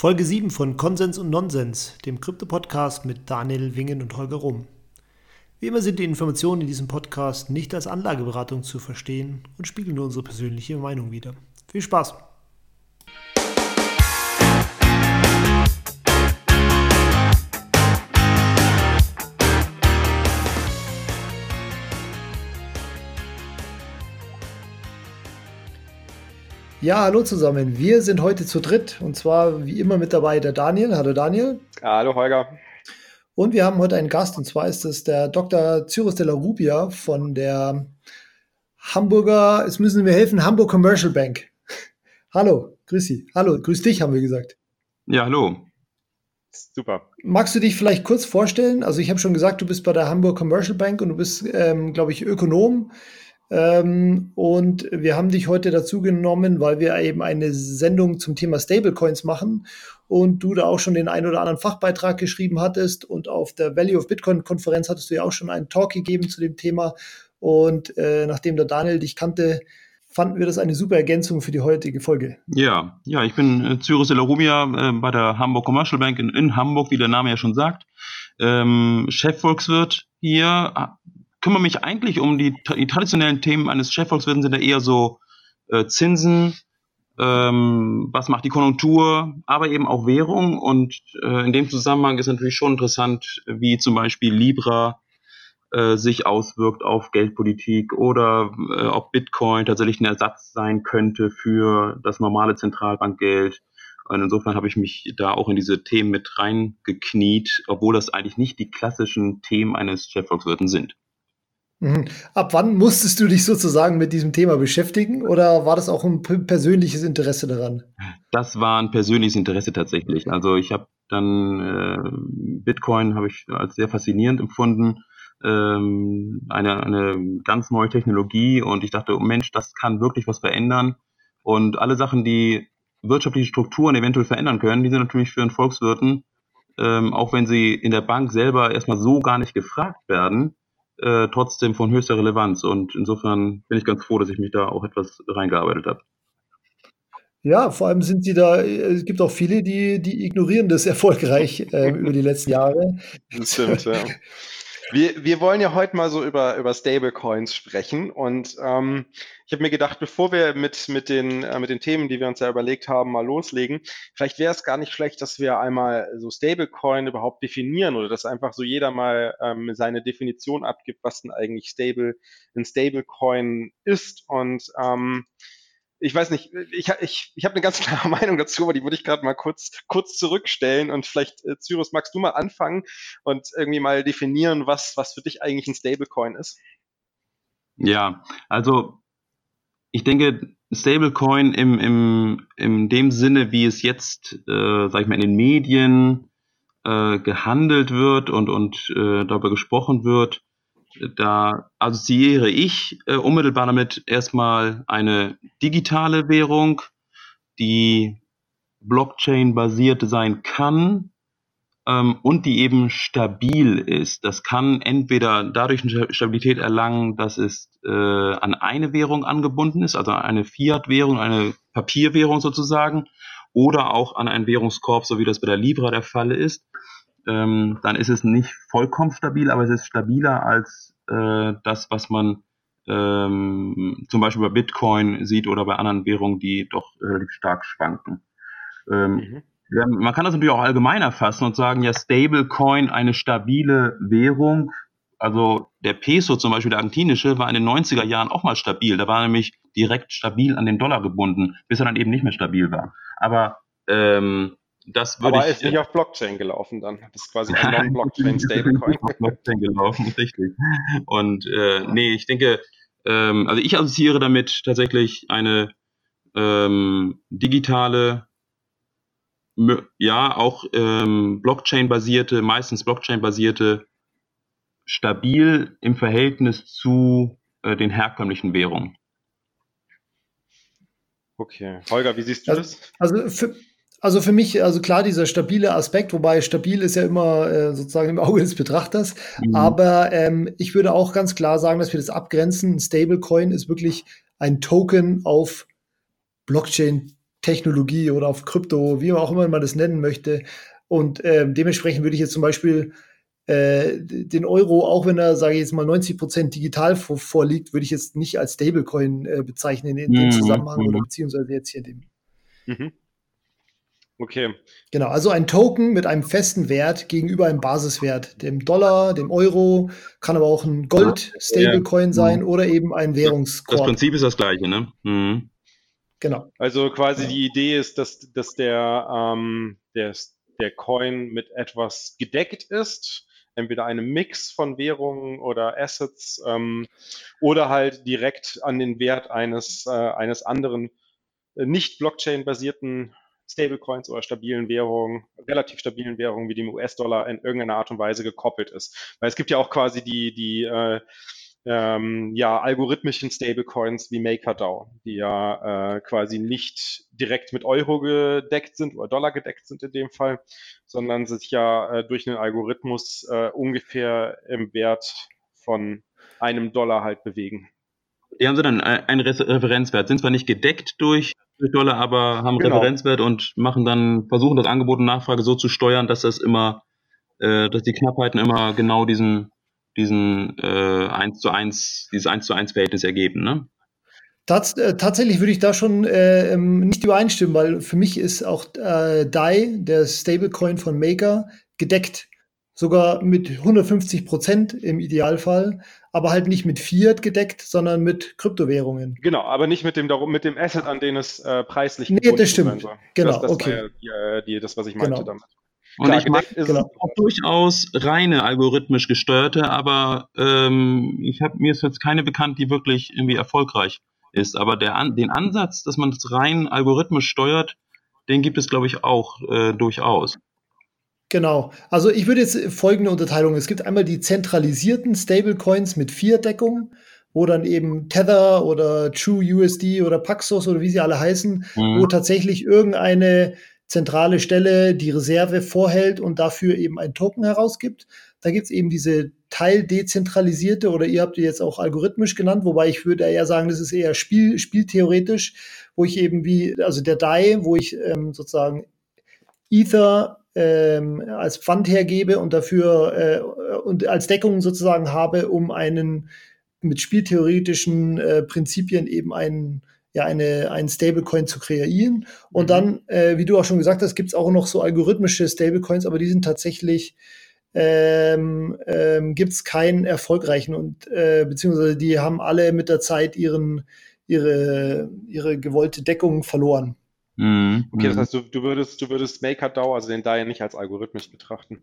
Folge 7 von Konsens und Nonsens, dem Krypto-Podcast mit Daniel Wingen und Holger Rum. Wie immer sind die Informationen in diesem Podcast nicht als Anlageberatung zu verstehen und spiegeln nur unsere persönliche Meinung wider. Viel Spaß! Ja, hallo zusammen. Wir sind heute zu dritt und zwar wie immer mit dabei der Daniel. Hallo Daniel. Hallo Holger. Und wir haben heute einen Gast und zwar ist es der Dr. Cyrus de la Rubia von der Hamburger, es müssen wir helfen, Hamburg Commercial Bank. hallo, grüß Sie. Hallo, grüß dich, haben wir gesagt. Ja, hallo. Super. Magst du dich vielleicht kurz vorstellen? Also ich habe schon gesagt, du bist bei der Hamburg Commercial Bank und du bist, ähm, glaube ich, Ökonom. Ähm, und wir haben dich heute dazu genommen, weil wir eben eine Sendung zum Thema Stablecoins machen und du da auch schon den ein oder anderen Fachbeitrag geschrieben hattest und auf der Value of Bitcoin Konferenz hattest du ja auch schon einen Talk gegeben zu dem Thema. Und äh, nachdem der Daniel dich kannte, fanden wir das eine super Ergänzung für die heutige Folge. Ja, ja, ich bin äh, Cyrus de la Rubia äh, bei der Hamburg Commercial Bank in, in, Hamburg, wie der Name ja schon sagt. Ähm, Chefvolkswirt hier, kümmere mich eigentlich um die, die traditionellen Themen eines Chefvolkswirten, sind ja eher so äh, Zinsen, ähm, was macht die Konjunktur, aber eben auch Währung. Und äh, in dem Zusammenhang ist natürlich schon interessant, wie zum Beispiel Libra äh, sich auswirkt auf Geldpolitik oder äh, ob Bitcoin tatsächlich ein Ersatz sein könnte für das normale Zentralbankgeld. Und insofern habe ich mich da auch in diese Themen mit reingekniet, obwohl das eigentlich nicht die klassischen Themen eines Chefvolkswirten sind. Mhm. Ab wann musstest du dich sozusagen mit diesem Thema beschäftigen oder war das auch ein persönliches Interesse daran? Das war ein persönliches Interesse tatsächlich. Also ich habe dann äh, Bitcoin habe ich als sehr faszinierend empfunden, ähm, eine, eine ganz neue Technologie und ich dachte, oh Mensch, das kann wirklich was verändern. Und alle Sachen, die wirtschaftliche Strukturen eventuell verändern können, die sind natürlich für einen Volkswirten, ähm, auch wenn sie in der Bank selber erstmal so gar nicht gefragt werden, äh, trotzdem von höchster Relevanz. Und insofern bin ich ganz froh, dass ich mich da auch etwas reingearbeitet habe. Ja, vor allem sind sie da, es gibt auch viele, die, die ignorieren das erfolgreich äh, über die letzten Jahre. Das stimmt, ja. Wir, wir wollen ja heute mal so über, über Stablecoins sprechen. Und ähm, ich habe mir gedacht, bevor wir mit, mit, den, äh, mit den Themen, die wir uns ja überlegt haben, mal loslegen, vielleicht wäre es gar nicht schlecht, dass wir einmal so Stablecoin überhaupt definieren oder dass einfach so jeder mal ähm, seine Definition abgibt, was denn eigentlich Stable, ein Stablecoin ist. Und ähm, ich weiß nicht, ich, ich, ich habe eine ganz klare Meinung dazu, aber die würde ich gerade mal kurz, kurz zurückstellen und vielleicht, äh, Cyrus, magst du mal anfangen und irgendwie mal definieren, was, was für dich eigentlich ein Stablecoin ist? Ja, also ich denke, Stablecoin im, im, in dem Sinne, wie es jetzt, äh, sag ich mal, in den Medien äh, gehandelt wird und, und äh, darüber gesprochen wird, da assoziiere ich äh, unmittelbar damit erstmal eine digitale Währung, die Blockchain-basiert sein kann ähm, und die eben stabil ist. Das kann entweder dadurch eine Stabilität erlangen, dass es äh, an eine Währung angebunden ist, also eine Fiat-Währung, eine Papierwährung sozusagen, oder auch an einen Währungskorb, so wie das bei der Libra der Fall ist ähm, dann ist es nicht vollkommen stabil, aber es ist stabiler als äh, das, was man ähm, zum Beispiel bei Bitcoin sieht oder bei anderen Währungen, die doch relativ stark schwanken. Ähm, mhm. man kann das natürlich auch allgemein erfassen und sagen, ja, Stablecoin, eine stabile Währung, also der Peso zum Beispiel, der argentinische, war in den 90er Jahren auch mal stabil. Da war nämlich direkt stabil an den Dollar gebunden, bis er dann eben nicht mehr stabil war. Aber ähm, das würde Aber ich, ist nicht auf Blockchain gelaufen dann. Das ist quasi ein Non-Blockchain Stablecoin. auf Blockchain gelaufen, richtig. Und äh, nee, ich denke, ähm, also ich assoziiere damit tatsächlich eine ähm, digitale, ja, auch ähm, Blockchain-basierte, meistens Blockchain-basierte, stabil im Verhältnis zu äh, den herkömmlichen Währungen. Okay. Holger, wie siehst du also, das? Also für, also für mich, also klar, dieser stabile Aspekt, wobei stabil ist ja immer äh, sozusagen im Auge des Betrachters. Mhm. Aber ähm, ich würde auch ganz klar sagen, dass wir das abgrenzen. Ein Stablecoin ist wirklich ein Token auf Blockchain Technologie oder auf Krypto, wie auch immer man das nennen möchte. Und äh, dementsprechend würde ich jetzt zum Beispiel äh, den Euro, auch wenn er, sage ich jetzt mal, 90 Prozent digital vor, vorliegt, würde ich jetzt nicht als Stablecoin äh, bezeichnen in, in dem mhm. Zusammenhang oder mhm. beziehungsweise jetzt hier dem. Mhm. Okay. Genau, also ein Token mit einem festen Wert gegenüber einem Basiswert, dem Dollar, dem Euro, kann aber auch ein Gold-Stablecoin ja. sein oder eben ein Währungskorb. Das Prinzip ist das gleiche, ne? Mhm. Genau. Also quasi ja. die Idee ist, dass, dass der, ähm, der, der Coin mit etwas gedeckt ist entweder einem Mix von Währungen oder Assets ähm, oder halt direkt an den Wert eines, äh, eines anderen äh, nicht Blockchain-basierten Stablecoins oder stabilen Währungen, relativ stabilen Währungen wie dem US-Dollar in irgendeiner Art und Weise gekoppelt ist. Weil es gibt ja auch quasi die, die äh, ähm, ja, algorithmischen Stablecoins wie MakerDAO, die ja äh, quasi nicht direkt mit Euro gedeckt sind oder Dollar gedeckt sind in dem Fall, sondern sich ja äh, durch einen Algorithmus äh, ungefähr im Wert von einem Dollar halt bewegen. Die haben sie dann einen Referenzwert, sind zwar nicht gedeckt durch, durch Dollar, aber haben genau. Referenzwert und machen dann, versuchen das Angebot und Nachfrage so zu steuern, dass das immer, äh, dass die Knappheiten immer genau diesen diesen äh, 1 zu 1, dieses 1 zu 1 Verhältnis ergeben, ne? Tats äh, tatsächlich würde ich da schon äh, ähm, nicht übereinstimmen, weil für mich ist auch äh, DAI, der Stablecoin von Maker, gedeckt. Sogar mit 150 Prozent im Idealfall, aber halt nicht mit Fiat gedeckt, sondern mit Kryptowährungen. Genau, aber nicht mit dem, mit dem Asset, an den es äh, preislich Nee, das stimmt. Genau, das, das okay. War ja, die, das, was ich meinte genau. damit. Und Klar, ich mag genau. auch durchaus reine algorithmisch gesteuerte, aber ähm, ich habe mir ist jetzt keine bekannt, die wirklich irgendwie erfolgreich ist. Aber der an, den Ansatz, dass man es rein algorithmisch steuert, den gibt es, glaube ich, auch äh, durchaus. Genau. Also ich würde jetzt folgende Unterteilung. Es gibt einmal die zentralisierten Stablecoins mit vier Deckungen, wo dann eben Tether oder True USD oder Paxos oder wie sie alle heißen, mhm. wo tatsächlich irgendeine zentrale Stelle die Reserve vorhält und dafür eben ein Token herausgibt. Da gibt's eben diese teildezentralisierte oder ihr habt die jetzt auch algorithmisch genannt, wobei ich würde eher sagen, das ist eher Spiel, spieltheoretisch, wo ich eben wie, also der DAI, wo ich ähm, sozusagen Ether ähm, als Pfand hergebe und dafür äh, und als Deckung sozusagen habe, um einen mit spieltheoretischen äh, Prinzipien eben einen ja eine, einen Stablecoin zu kreieren. Und mhm. dann, äh, wie du auch schon gesagt hast, gibt es auch noch so algorithmische Stablecoins, aber die sind tatsächlich ähm, ähm, gibt es keinen erfolgreichen und äh, beziehungsweise die haben alle mit der Zeit ihren ihre ihre gewollte Deckung verloren. Mhm. Okay, das mhm. heißt, du, du würdest du würdest MakerDAO, also den DAI nicht als algorithmisch betrachten.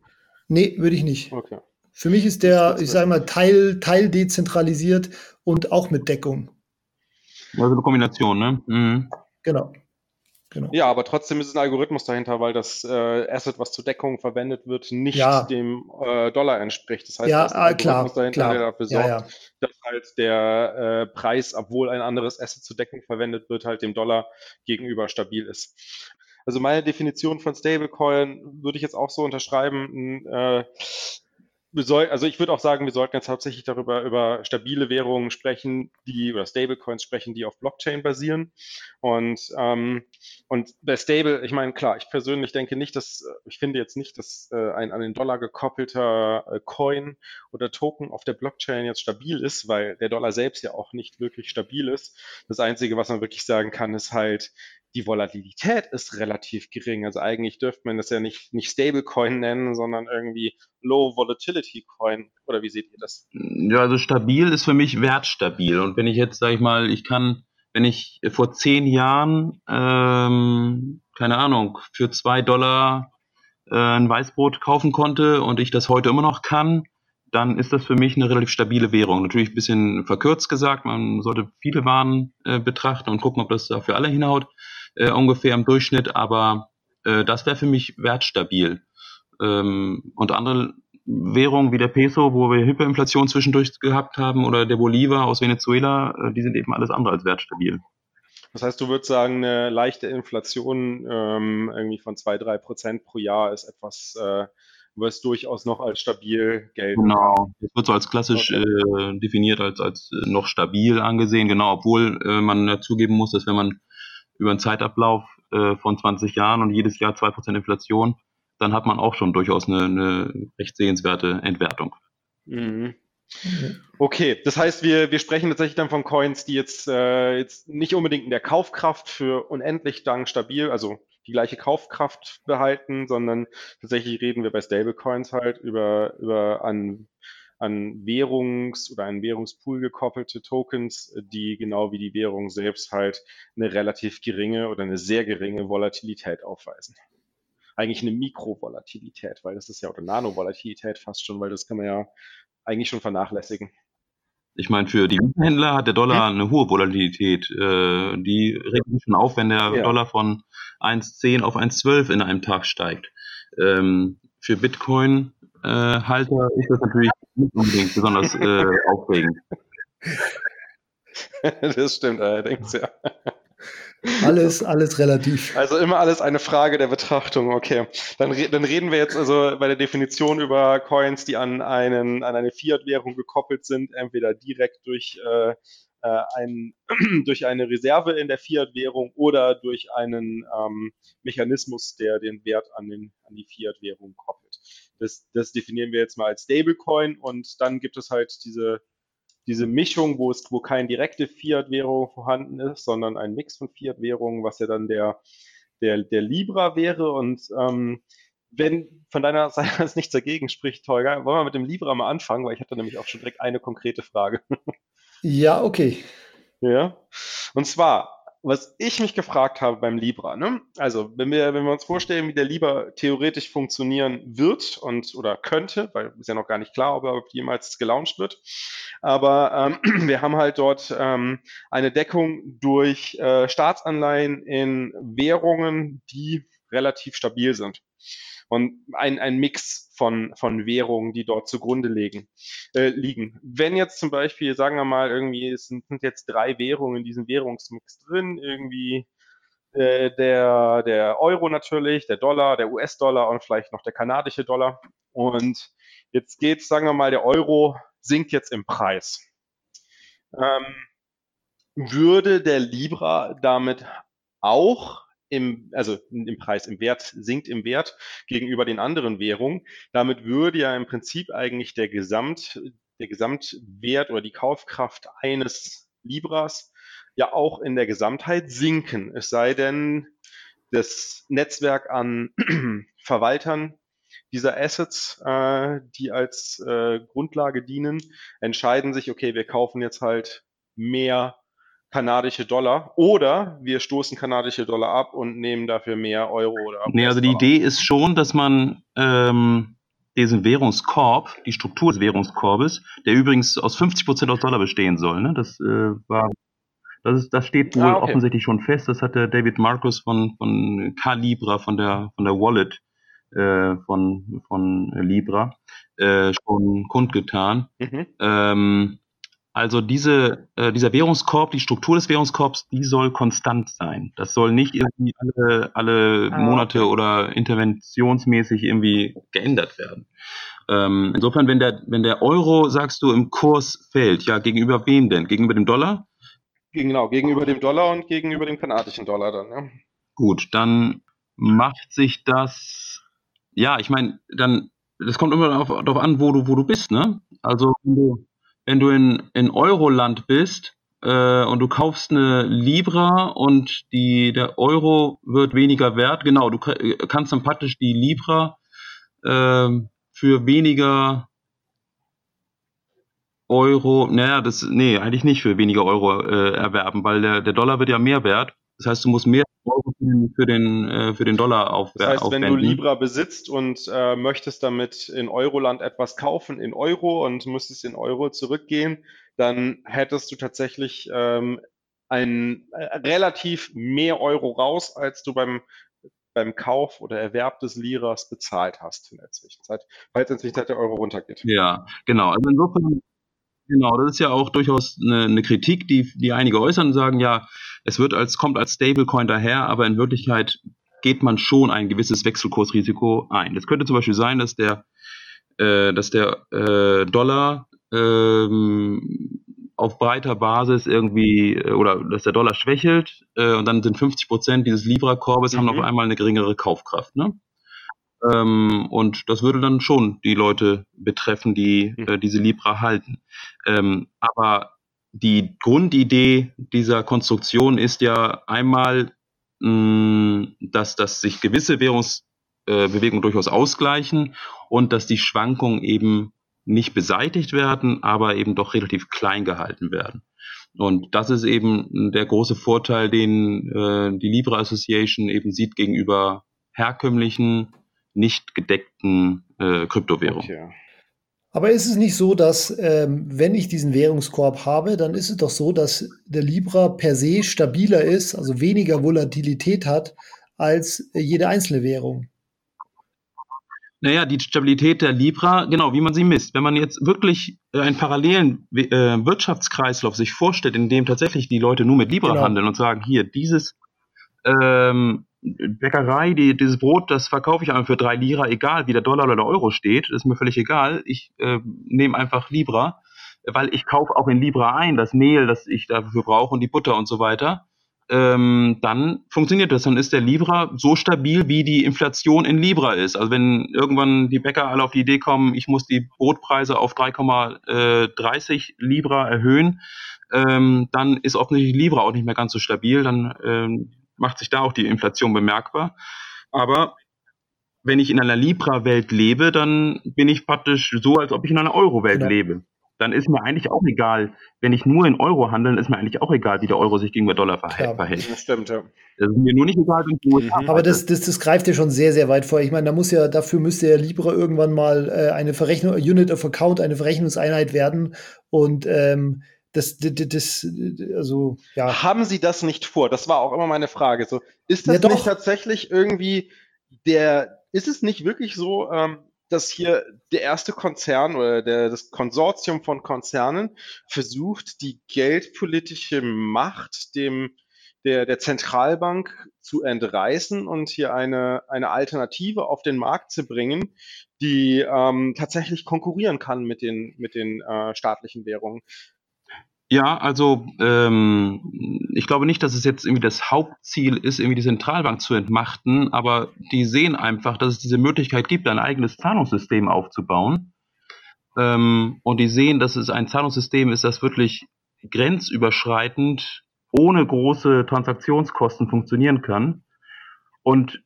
Nee, würde ich nicht. Okay. Für mich ist der, ich sage mal, Teil, Teil dezentralisiert und auch mit Deckung. Also eine Kombination, ne? Mhm. Genau. Genau. Ja, aber trotzdem ist es ein Algorithmus dahinter, weil das äh, Asset, was zur Deckung verwendet wird, nicht ja. dem äh, Dollar entspricht. Das heißt, ja, ein Algorithmus klar, dahinter, klar. der dafür sorgt, ja, ja. dass halt der äh, Preis, obwohl ein anderes Asset zur Deckung verwendet wird, halt dem Dollar gegenüber stabil ist. Also meine Definition von Stablecoin würde ich jetzt auch so unterschreiben. Äh, also ich würde auch sagen, wir sollten jetzt hauptsächlich darüber über stabile Währungen sprechen, die oder Stablecoins sprechen, die auf Blockchain basieren. Und ähm, und bei Stable, ich meine, klar, ich persönlich denke nicht, dass ich finde jetzt nicht, dass äh, ein an den Dollar gekoppelter äh, Coin oder Token auf der Blockchain jetzt stabil ist, weil der Dollar selbst ja auch nicht wirklich stabil ist. Das Einzige, was man wirklich sagen kann, ist halt, die Volatilität ist relativ gering. Also eigentlich dürfte man das ja nicht, nicht Stablecoin nennen, sondern irgendwie Low Volatility Coin. Oder wie seht ihr das? Ja, also stabil ist für mich wertstabil. Und wenn ich jetzt, sage ich mal, ich kann, wenn ich vor zehn Jahren, ähm, keine Ahnung, für zwei Dollar äh, ein Weißbrot kaufen konnte und ich das heute immer noch kann, dann ist das für mich eine relativ stabile Währung. Natürlich ein bisschen verkürzt gesagt, man sollte viele Waren äh, betrachten und gucken, ob das da für alle hinhaut äh, ungefähr im Durchschnitt, aber äh, das wäre für mich wertstabil. Ähm, und andere Währungen wie der Peso, wo wir Hyperinflation zwischendurch gehabt haben, oder der Bolivar aus Venezuela, äh, die sind eben alles andere als wertstabil. Das heißt, du würdest sagen, eine leichte Inflation ähm, irgendwie von zwei, drei Prozent pro Jahr ist etwas, äh, was durchaus noch als stabil gelten. Genau, das wird so als klassisch äh, definiert, als, als noch stabil angesehen, genau, obwohl äh, man zugeben muss, dass wenn man über einen Zeitablauf äh, äh, von 20 Jahren und jedes Jahr 2% Inflation, dann hat man auch schon durchaus eine, eine recht sehenswerte Entwertung. Mhm. Okay, das heißt, wir, wir sprechen tatsächlich dann von Coins, die jetzt, äh, jetzt nicht unbedingt in der Kaufkraft für unendlich lang stabil, also die gleiche Kaufkraft behalten, sondern tatsächlich reden wir bei Stablecoins halt über, über an, an Währungs- oder einen Währungspool gekoppelte Tokens, die genau wie die Währung selbst halt eine relativ geringe oder eine sehr geringe Volatilität aufweisen. Eigentlich eine Mikrovolatilität, weil das ist ja, oder Nanovolatilität fast schon, weil das kann man ja eigentlich schon vernachlässigen. Ich meine, für die Händler hat der Dollar eine hohe Volatilität. Äh, die regen sich schon auf, wenn der ja. Dollar von 1,10 auf 1,12 in einem Tag steigt. Ähm, für Bitcoin-Halter äh, ist das natürlich nicht unbedingt besonders äh, aufregend. das stimmt allerdings, ja. Alles, alles relativ. Also immer alles eine Frage der Betrachtung. Okay, dann, re dann reden wir jetzt also bei der Definition über Coins, die an, einen, an eine Fiat-Währung gekoppelt sind, entweder direkt durch, äh, äh ein, durch eine Reserve in der Fiat-Währung oder durch einen ähm, Mechanismus, der den Wert an, den, an die Fiat-Währung koppelt. Das, das definieren wir jetzt mal als Stablecoin und dann gibt es halt diese diese Mischung, wo es, wo keine direkte Fiat-Währung vorhanden ist, sondern ein Mix von Fiat-Währungen, was ja dann der, der, der Libra wäre. Und ähm, wenn von deiner Seite aus nichts dagegen spricht, Tolga, wollen wir mit dem Libra mal anfangen, weil ich hatte nämlich auch schon direkt eine konkrete Frage. Ja, okay. Ja. Und zwar, was ich mich gefragt habe beim Libra, ne? also wenn wir, wenn wir uns vorstellen, wie der Libra theoretisch funktionieren wird und oder könnte, weil ist ja noch gar nicht klar, ob er jemals gelauncht wird, aber ähm, wir haben halt dort ähm, eine Deckung durch äh, Staatsanleihen in Währungen, die relativ stabil sind und ein, ein Mix von, von Währungen, die dort zugrunde liegen, äh, liegen. Wenn jetzt zum Beispiel, sagen wir mal, irgendwie, es sind, sind jetzt drei Währungen in diesem Währungsmix drin, irgendwie äh, der, der Euro natürlich, der Dollar, der US-Dollar und vielleicht noch der kanadische Dollar. Und jetzt geht, sagen wir mal, der Euro sinkt jetzt im Preis. Ähm, würde der Libra damit auch im, also im Preis, im Wert, sinkt im Wert gegenüber den anderen Währungen. Damit würde ja im Prinzip eigentlich der Gesamt, der Gesamtwert oder die Kaufkraft eines Libras ja auch in der Gesamtheit sinken. Es sei denn, das Netzwerk an Verwaltern dieser Assets, äh, die als äh, Grundlage dienen, entscheiden sich, okay, wir kaufen jetzt halt mehr kanadische Dollar oder wir stoßen kanadische Dollar ab und nehmen dafür mehr Euro oder Nee, also die Idee ist schon, dass man ähm, diesen Währungskorb, die Struktur des Währungskorbes, der übrigens aus 50 Prozent aus Dollar bestehen soll, ne? das äh, war das, ist, das steht wohl ah, okay. offensichtlich schon fest. Das hat der David Marcus von, von Calibra, von der, von der Wallet äh, von, von Libra, äh, schon kundgetan. Mhm. Ähm, also diese, äh, dieser Währungskorb, die Struktur des Währungskorbs, die soll konstant sein. Das soll nicht irgendwie alle, alle ah, Monate okay. oder interventionsmäßig irgendwie geändert werden. Ähm, insofern, wenn der, wenn der Euro, sagst du, im Kurs fällt, ja, gegenüber wem denn? Gegenüber dem Dollar? Genau, gegenüber dem Dollar und gegenüber dem kanadischen Dollar dann, ja. Gut, dann macht sich das, ja, ich meine, dann, das kommt immer darauf, darauf an, wo du, wo du bist, ne? Also, wenn du, wenn du in, in Euroland bist äh, und du kaufst eine Libra und die, der Euro wird weniger wert, genau, du kannst dann praktisch die Libra äh, für weniger Euro, naja, das, nee, eigentlich nicht für weniger Euro äh, erwerben, weil der, der Dollar wird ja mehr wert. Das heißt, du musst mehr Euro für den, äh, für den Dollar auf, Das heißt, aufwenden. wenn du Libra besitzt und äh, möchtest damit in Euroland etwas kaufen in Euro und müsstest in Euro zurückgehen, dann hättest du tatsächlich ähm, ein äh, relativ mehr Euro raus, als du beim beim Kauf oder Erwerb des Liras bezahlt hast in der Zwischenzeit, falls in der Zwischenzeit der Euro runtergeht. Ja, genau. Also insofern Genau, das ist ja auch durchaus eine, eine, Kritik, die, die einige äußern und sagen, ja, es wird als, kommt als Stablecoin daher, aber in Wirklichkeit geht man schon ein gewisses Wechselkursrisiko ein. Es könnte zum Beispiel sein, dass der, äh, dass der äh, Dollar ähm, auf breiter Basis irgendwie äh, oder dass der Dollar schwächelt äh, und dann sind 50 Prozent dieses Libra-Korbes mhm. haben auf einmal eine geringere Kaufkraft. Ne? Ähm, und das würde dann schon die Leute betreffen, die mhm. äh, diese Libra halten. Ähm, aber die Grundidee dieser Konstruktion ist ja einmal, mh, mm, dass, dass sich gewisse Währungsbewegungen äh, durchaus ausgleichen und dass die Schwankungen eben nicht beseitigt werden, aber eben doch relativ klein gehalten werden. Und das ist eben der große Vorteil, den äh, die Libra Association eben sieht gegenüber herkömmlichen, nicht gedeckten äh, Kryptowährungen. Okay. Aber ist es nicht so, dass ähm, wenn ich diesen Währungskorb habe, dann ist es doch so, dass der Libra per se stabiler ist, also weniger Volatilität hat als jede einzelne Währung? Naja, die Stabilität der Libra, genau, wie man sie misst. Wenn man jetzt wirklich äh, einen parallelen äh, Wirtschaftskreislauf sich vorstellt, in dem tatsächlich die Leute nur mit Libra genau. handeln und sagen, hier, dieses ähm, Bäckerei, die, dieses Brot, das verkaufe ich einfach für drei Lira, egal wie der Dollar oder der Euro steht, ist mir völlig egal. Ich äh, nehme einfach Libra, weil ich kaufe auch in Libra ein, das Mehl, das ich dafür brauche und die Butter und so weiter ähm, dann funktioniert das. Dann ist der Libra so stabil, wie die Inflation in Libra ist. Also wenn irgendwann die Bäcker alle auf die Idee kommen, ich muss die Brotpreise auf 3,30 Libra erhöhen, ähm, dann ist offensichtlich Libra auch nicht mehr ganz so stabil. Dann ähm, macht sich da auch die Inflation bemerkbar. Aber wenn ich in einer Libra-Welt lebe, dann bin ich praktisch so, als ob ich in einer Euro-Welt ja. lebe dann ist mir eigentlich auch egal, wenn ich nur in Euro handle, ist mir eigentlich auch egal, wie der Euro sich gegenüber Dollar verhält. Ja, das stimmt, ja. Das ist mir nur nicht egal, wenn du mhm. Aber das, das, das greift ja schon sehr, sehr weit vor. Ich meine, da muss ja, dafür müsste ja Libra irgendwann mal äh, eine Verrechnung, Unit of Account, eine Verrechnungseinheit werden. Und ähm, das, das, das, also, ja. Haben Sie das nicht vor? Das war auch immer meine Frage. So, ist das ja, nicht tatsächlich irgendwie der, ist es nicht wirklich so, ähm, dass hier der erste Konzern oder der, das Konsortium von Konzernen versucht, die geldpolitische Macht dem der, der Zentralbank zu entreißen und hier eine, eine Alternative auf den Markt zu bringen, die ähm, tatsächlich konkurrieren kann mit den, mit den äh, staatlichen Währungen. Ja, also ähm, ich glaube nicht, dass es jetzt irgendwie das Hauptziel ist, irgendwie die Zentralbank zu entmachten, aber die sehen einfach, dass es diese Möglichkeit gibt, ein eigenes Zahlungssystem aufzubauen. Ähm, und die sehen, dass es ein Zahlungssystem ist, das wirklich grenzüberschreitend ohne große Transaktionskosten funktionieren kann. Und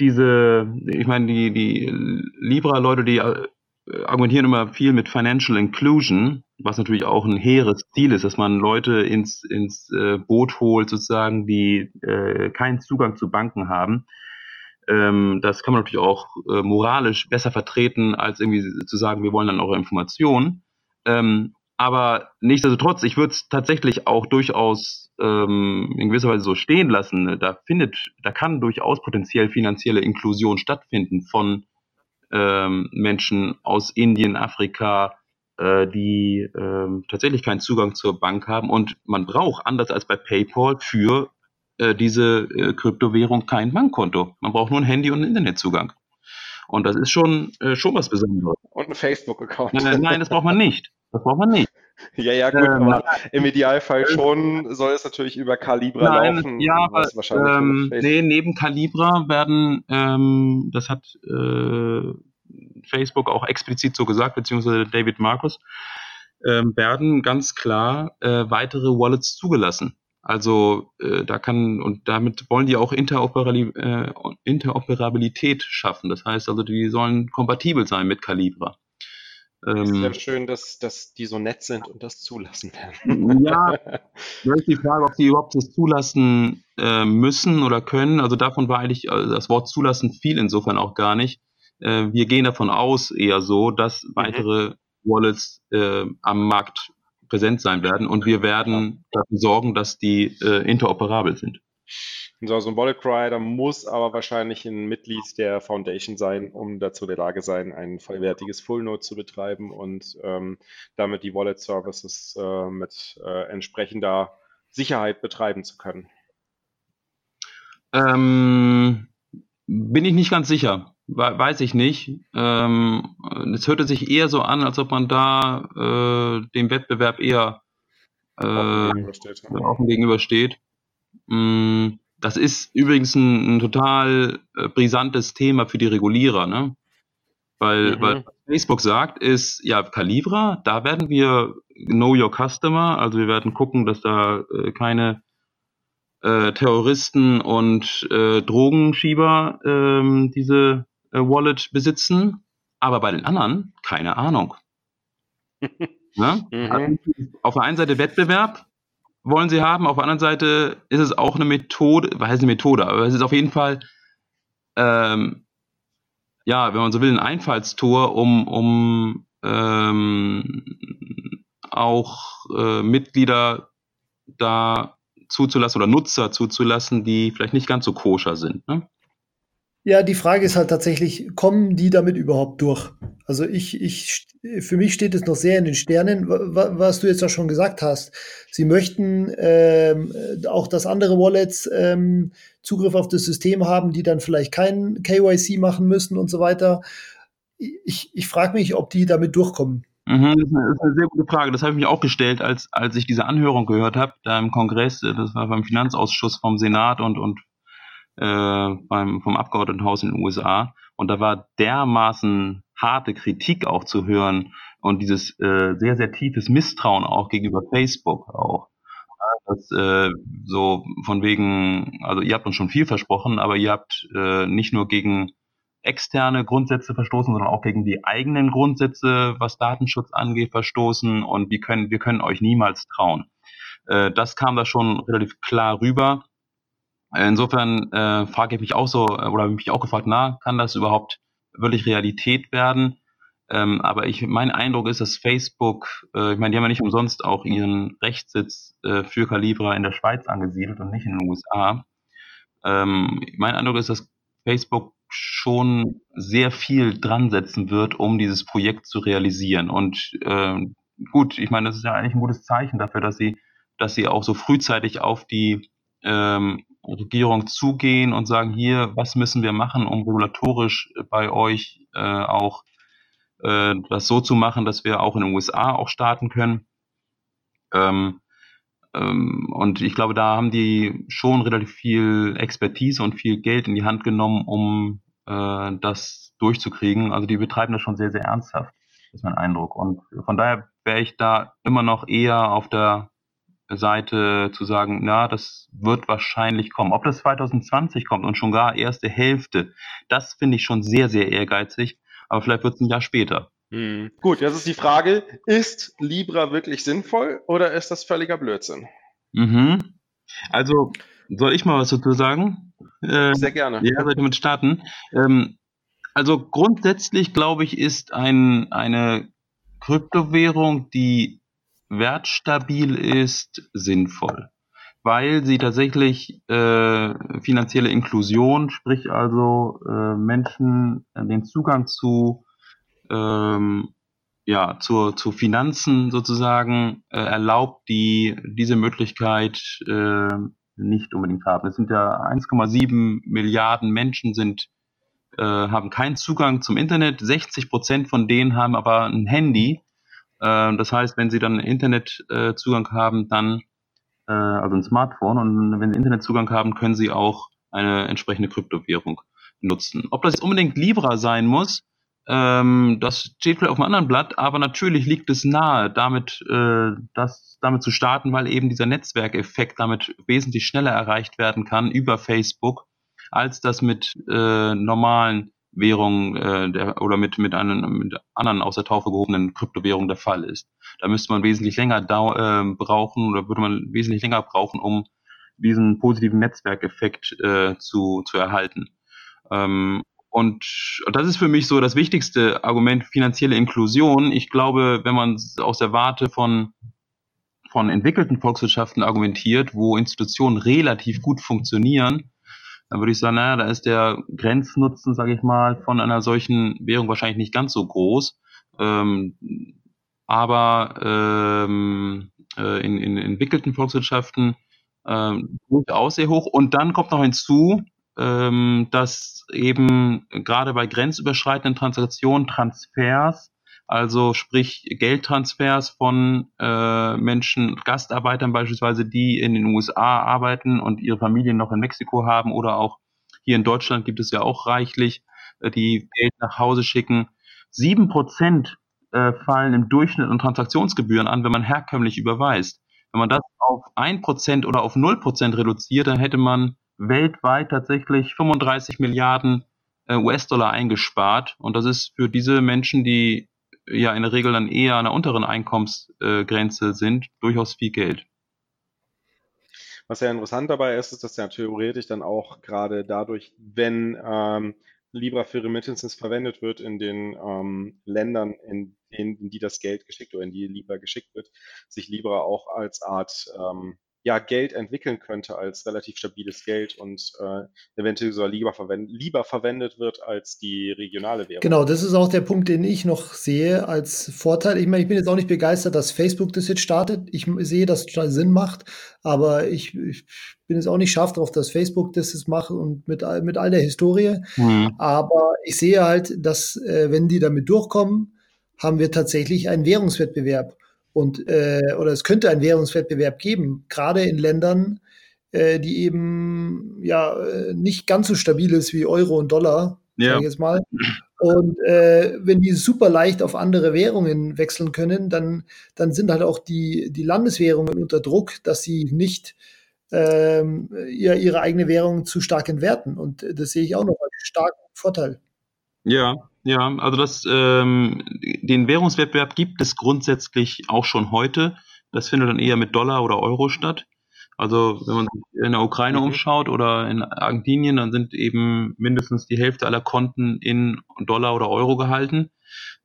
diese, ich meine, die, die Libra-Leute, die äh, argumentieren immer viel mit Financial Inclusion, was natürlich auch ein hehres Ziel ist, dass man Leute ins, ins äh, Boot holt, sozusagen, die äh, keinen Zugang zu Banken haben. Ähm, das kann man natürlich auch äh, moralisch besser vertreten, als irgendwie zu sagen, wir wollen dann eure Informationen. Ähm, aber nichtsdestotrotz, ich würde es tatsächlich auch durchaus ähm, in gewisser Weise so stehen lassen. Da findet, da kann durchaus potenziell finanzielle Inklusion stattfinden von ähm, Menschen aus Indien, Afrika, äh, die äh, tatsächlich keinen Zugang zur Bank haben. Und man braucht, anders als bei PayPal, für äh, diese äh, Kryptowährung kein Bankkonto. Man braucht nur ein Handy und einen Internetzugang. Und das ist schon, äh, schon was Besonderes. Und ein Facebook-Account. Nein, nein, das braucht man nicht. Das braucht man nicht. Ja, ja, gut, ähm, aber im Idealfall schon soll es natürlich über Calibra nein, laufen. Ja, aber, ähm, nee, neben Calibra werden, ähm, das hat äh, Facebook auch explizit so gesagt, beziehungsweise David Marcus, ähm, werden ganz klar äh, weitere Wallets zugelassen. Also äh, da kann und damit wollen die auch Interoperali äh, Interoperabilität schaffen. Das heißt also, die sollen kompatibel sein mit Calibra. Ähm, ist ja schön, dass, dass die so nett sind und das zulassen werden. Ja, da ist die Frage, ob sie überhaupt das zulassen äh, müssen oder können. Also davon war eigentlich äh, das Wort zulassen viel insofern auch gar nicht. Äh, wir gehen davon aus eher so, dass mhm. weitere Wallets äh, am Markt präsent sein werden und wir werden dafür sorgen, dass die äh, interoperabel sind. So, so ein Wallet Provider muss aber wahrscheinlich ein Mitglied der Foundation sein, um dazu in der Lage sein, ein vollwertiges Full Node zu betreiben und ähm, damit die Wallet Services äh, mit äh, entsprechender Sicherheit betreiben zu können. Ähm, bin ich nicht ganz sicher. Weiß ich nicht. Ähm, es hörte sich eher so an, als ob man da äh, dem Wettbewerb eher äh, offen gegenübersteht. Mm, das ist übrigens ein, ein total äh, brisantes Thema für die Regulierer, ne? Weil, mhm. weil Facebook sagt, ist, ja, Calibra, da werden wir Know Your Customer, also wir werden gucken, dass da äh, keine äh, Terroristen und äh, Drogenschieber ähm, diese Wallet besitzen, aber bei den anderen keine Ahnung. ne? mhm. also, auf der einen Seite Wettbewerb wollen sie haben, auf der anderen Seite ist es auch eine Methode, was heißt eine Methode, aber es ist auf jeden Fall ähm, ja, wenn man so will, ein Einfallstor, um, um ähm, auch äh, Mitglieder da zuzulassen oder Nutzer zuzulassen, die vielleicht nicht ganz so koscher sind. Ne? Ja, die Frage ist halt tatsächlich, kommen die damit überhaupt durch? Also ich, ich, für mich steht es noch sehr in den Sternen, was du jetzt auch schon gesagt hast. Sie möchten ähm, auch, dass andere Wallets ähm, Zugriff auf das System haben, die dann vielleicht kein KYC machen müssen und so weiter. Ich, ich frage mich, ob die damit durchkommen. Mhm, das, ist eine, sehr gute Frage. Das habe ich mich auch gestellt, als, als ich diese Anhörung gehört habe, da im Kongress, das war beim Finanzausschuss vom Senat und, und äh, beim, vom Abgeordnetenhaus in den USA. Und da war dermaßen harte Kritik auch zu hören und dieses äh, sehr, sehr tiefes Misstrauen auch gegenüber Facebook auch. Das, äh, so von wegen, also ihr habt uns schon viel versprochen, aber ihr habt äh, nicht nur gegen externe Grundsätze verstoßen, sondern auch gegen die eigenen Grundsätze, was Datenschutz angeht, verstoßen und wir können, wir können euch niemals trauen. Äh, das kam da schon relativ klar rüber. Insofern äh, frage ich mich auch so, äh, oder habe ich mich auch gefragt, na, kann das überhaupt wirklich Realität werden? Ähm, aber ich, mein Eindruck ist, dass Facebook, äh, ich meine, die haben ja nicht umsonst auch ihren Rechtssitz äh, für Calibra in der Schweiz angesiedelt und nicht in den USA. Ähm, mein Eindruck ist, dass Facebook schon sehr viel dran setzen wird, um dieses Projekt zu realisieren. Und äh, gut, ich meine, das ist ja eigentlich ein gutes Zeichen dafür, dass sie, dass sie auch so frühzeitig auf die ähm, Regierung zugehen und sagen, hier, was müssen wir machen, um regulatorisch bei euch äh, auch äh, das so zu machen, dass wir auch in den USA auch starten können. Ähm, ähm, und ich glaube, da haben die schon relativ viel Expertise und viel Geld in die Hand genommen, um äh, das durchzukriegen. Also die betreiben das schon sehr, sehr ernsthaft, ist mein Eindruck. Und von daher wäre ich da immer noch eher auf der Seite zu sagen, na, das wird wahrscheinlich kommen. Ob das 2020 kommt und schon gar erste Hälfte, das finde ich schon sehr, sehr ehrgeizig. Aber vielleicht wird es ein Jahr später. Hm. Gut, jetzt ist die Frage, ist Libra wirklich sinnvoll oder ist das völliger Blödsinn? Mhm. Also, soll ich mal was dazu sagen? Äh, sehr gerne. Ja, soll ich damit starten? Ähm, also grundsätzlich, glaube ich, ist ein, eine Kryptowährung, die wertstabil ist, sinnvoll, weil sie tatsächlich äh, finanzielle Inklusion, sprich also äh, Menschen den Zugang zu ähm, ja, zur, zu Finanzen sozusagen äh, erlaubt, die diese Möglichkeit äh, nicht unbedingt haben. Es sind ja 1,7 Milliarden Menschen sind äh, haben keinen Zugang zum Internet. 60 Prozent von denen haben aber ein Handy äh, das heißt, wenn Sie dann Internetzugang haben, dann, äh, also ein Smartphone, und wenn Sie Internetzugang haben, können Sie auch eine entsprechende Kryptowährung nutzen. Ob das jetzt unbedingt Libra sein muss, ähm, das steht vielleicht auf einem anderen Blatt, aber natürlich liegt es nahe, damit, äh, das, damit zu starten, weil eben dieser Netzwerkeffekt damit wesentlich schneller erreicht werden kann über Facebook, als das mit äh, normalen Währung äh, der, oder mit, mit, einem, mit anderen aus der Taufe gehobenen Kryptowährungen der Fall ist. Da müsste man wesentlich länger dau äh, brauchen oder würde man wesentlich länger brauchen, um diesen positiven Netzwerkeffekt äh, zu, zu erhalten. Ähm, und das ist für mich so das wichtigste Argument finanzielle Inklusion. Ich glaube, wenn man aus der Warte von, von entwickelten Volkswirtschaften argumentiert, wo Institutionen relativ gut funktionieren, dann würde ich sagen, naja, da ist der Grenznutzen, sage ich mal, von einer solchen Währung wahrscheinlich nicht ganz so groß. Ähm, aber ähm, äh, in, in entwickelten Volkswirtschaften ähm, durchaus sehr hoch. Und dann kommt noch hinzu, ähm, dass eben gerade bei grenzüberschreitenden Transaktionen, Transfers also sprich Geldtransfers von äh, Menschen, Gastarbeitern beispielsweise, die in den USA arbeiten und ihre Familien noch in Mexiko haben oder auch hier in Deutschland gibt es ja auch reichlich, äh, die Geld nach Hause schicken. Sieben Prozent äh, fallen im Durchschnitt an Transaktionsgebühren an, wenn man herkömmlich überweist. Wenn man das auf ein Prozent oder auf null Prozent reduziert, dann hätte man weltweit tatsächlich 35 Milliarden äh, US-Dollar eingespart. Und das ist für diese Menschen, die ja in der Regel dann eher an der unteren Einkommensgrenze sind, durchaus viel Geld. Was ja interessant dabei ist, ist, dass ja theoretisch dann auch gerade dadurch, wenn ähm, Libra für Remittances verwendet wird in den ähm, Ländern, in denen in die das Geld geschickt oder in die Libra geschickt wird, sich Libra auch als Art ähm, ja, Geld entwickeln könnte als relativ stabiles Geld und äh, eventuell sogar lieber, verwend lieber verwendet wird als die regionale Währung. Genau, das ist auch der Punkt, den ich noch sehe als Vorteil. Ich meine, ich bin jetzt auch nicht begeistert, dass Facebook das jetzt startet. Ich sehe, dass es Sinn macht, aber ich, ich bin jetzt auch nicht scharf darauf, dass Facebook das jetzt macht und mit, mit all der Historie. Mhm. Aber ich sehe halt, dass äh, wenn die damit durchkommen, haben wir tatsächlich einen Währungswettbewerb. Und äh, oder es könnte einen Währungswettbewerb geben, gerade in Ländern, äh, die eben ja äh, nicht ganz so stabil ist wie Euro und Dollar, ja. sage ich jetzt mal. Und äh, wenn die super leicht auf andere Währungen wechseln können, dann, dann sind halt auch die, die Landeswährungen unter Druck, dass sie nicht ähm, ja, ihre eigene Währung zu stark entwerten. Und das sehe ich auch noch als starken Vorteil. Ja, ja, also das, ähm, den Währungswettbewerb gibt es grundsätzlich auch schon heute. Das findet dann eher mit Dollar oder Euro statt. Also wenn man sich in der Ukraine mhm. umschaut oder in Argentinien, dann sind eben mindestens die Hälfte aller Konten in Dollar oder Euro gehalten,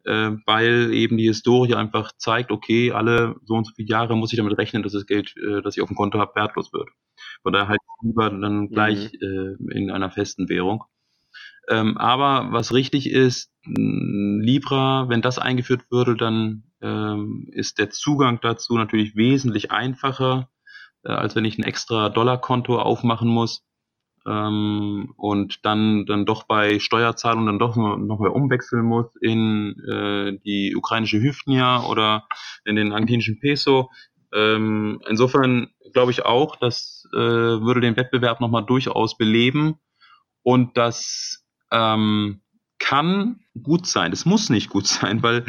äh, weil eben die Historie einfach zeigt, okay, alle so und so viele Jahre muss ich damit rechnen, dass das Geld, äh, das ich auf dem Konto habe, wertlos wird. Oder halt lieber dann gleich mhm. äh, in einer festen Währung. Ähm, aber was richtig ist, Libra, wenn das eingeführt würde, dann ähm, ist der Zugang dazu natürlich wesentlich einfacher, äh, als wenn ich ein extra Dollarkonto aufmachen muss ähm, und dann dann doch bei Steuerzahlungen dann doch noch mehr umwechseln muss in äh, die ukrainische Hüftnia oder in den argentinischen Peso. Ähm, insofern glaube ich auch, das äh, würde den Wettbewerb nochmal durchaus beleben und das ähm, kann gut sein. Es muss nicht gut sein, weil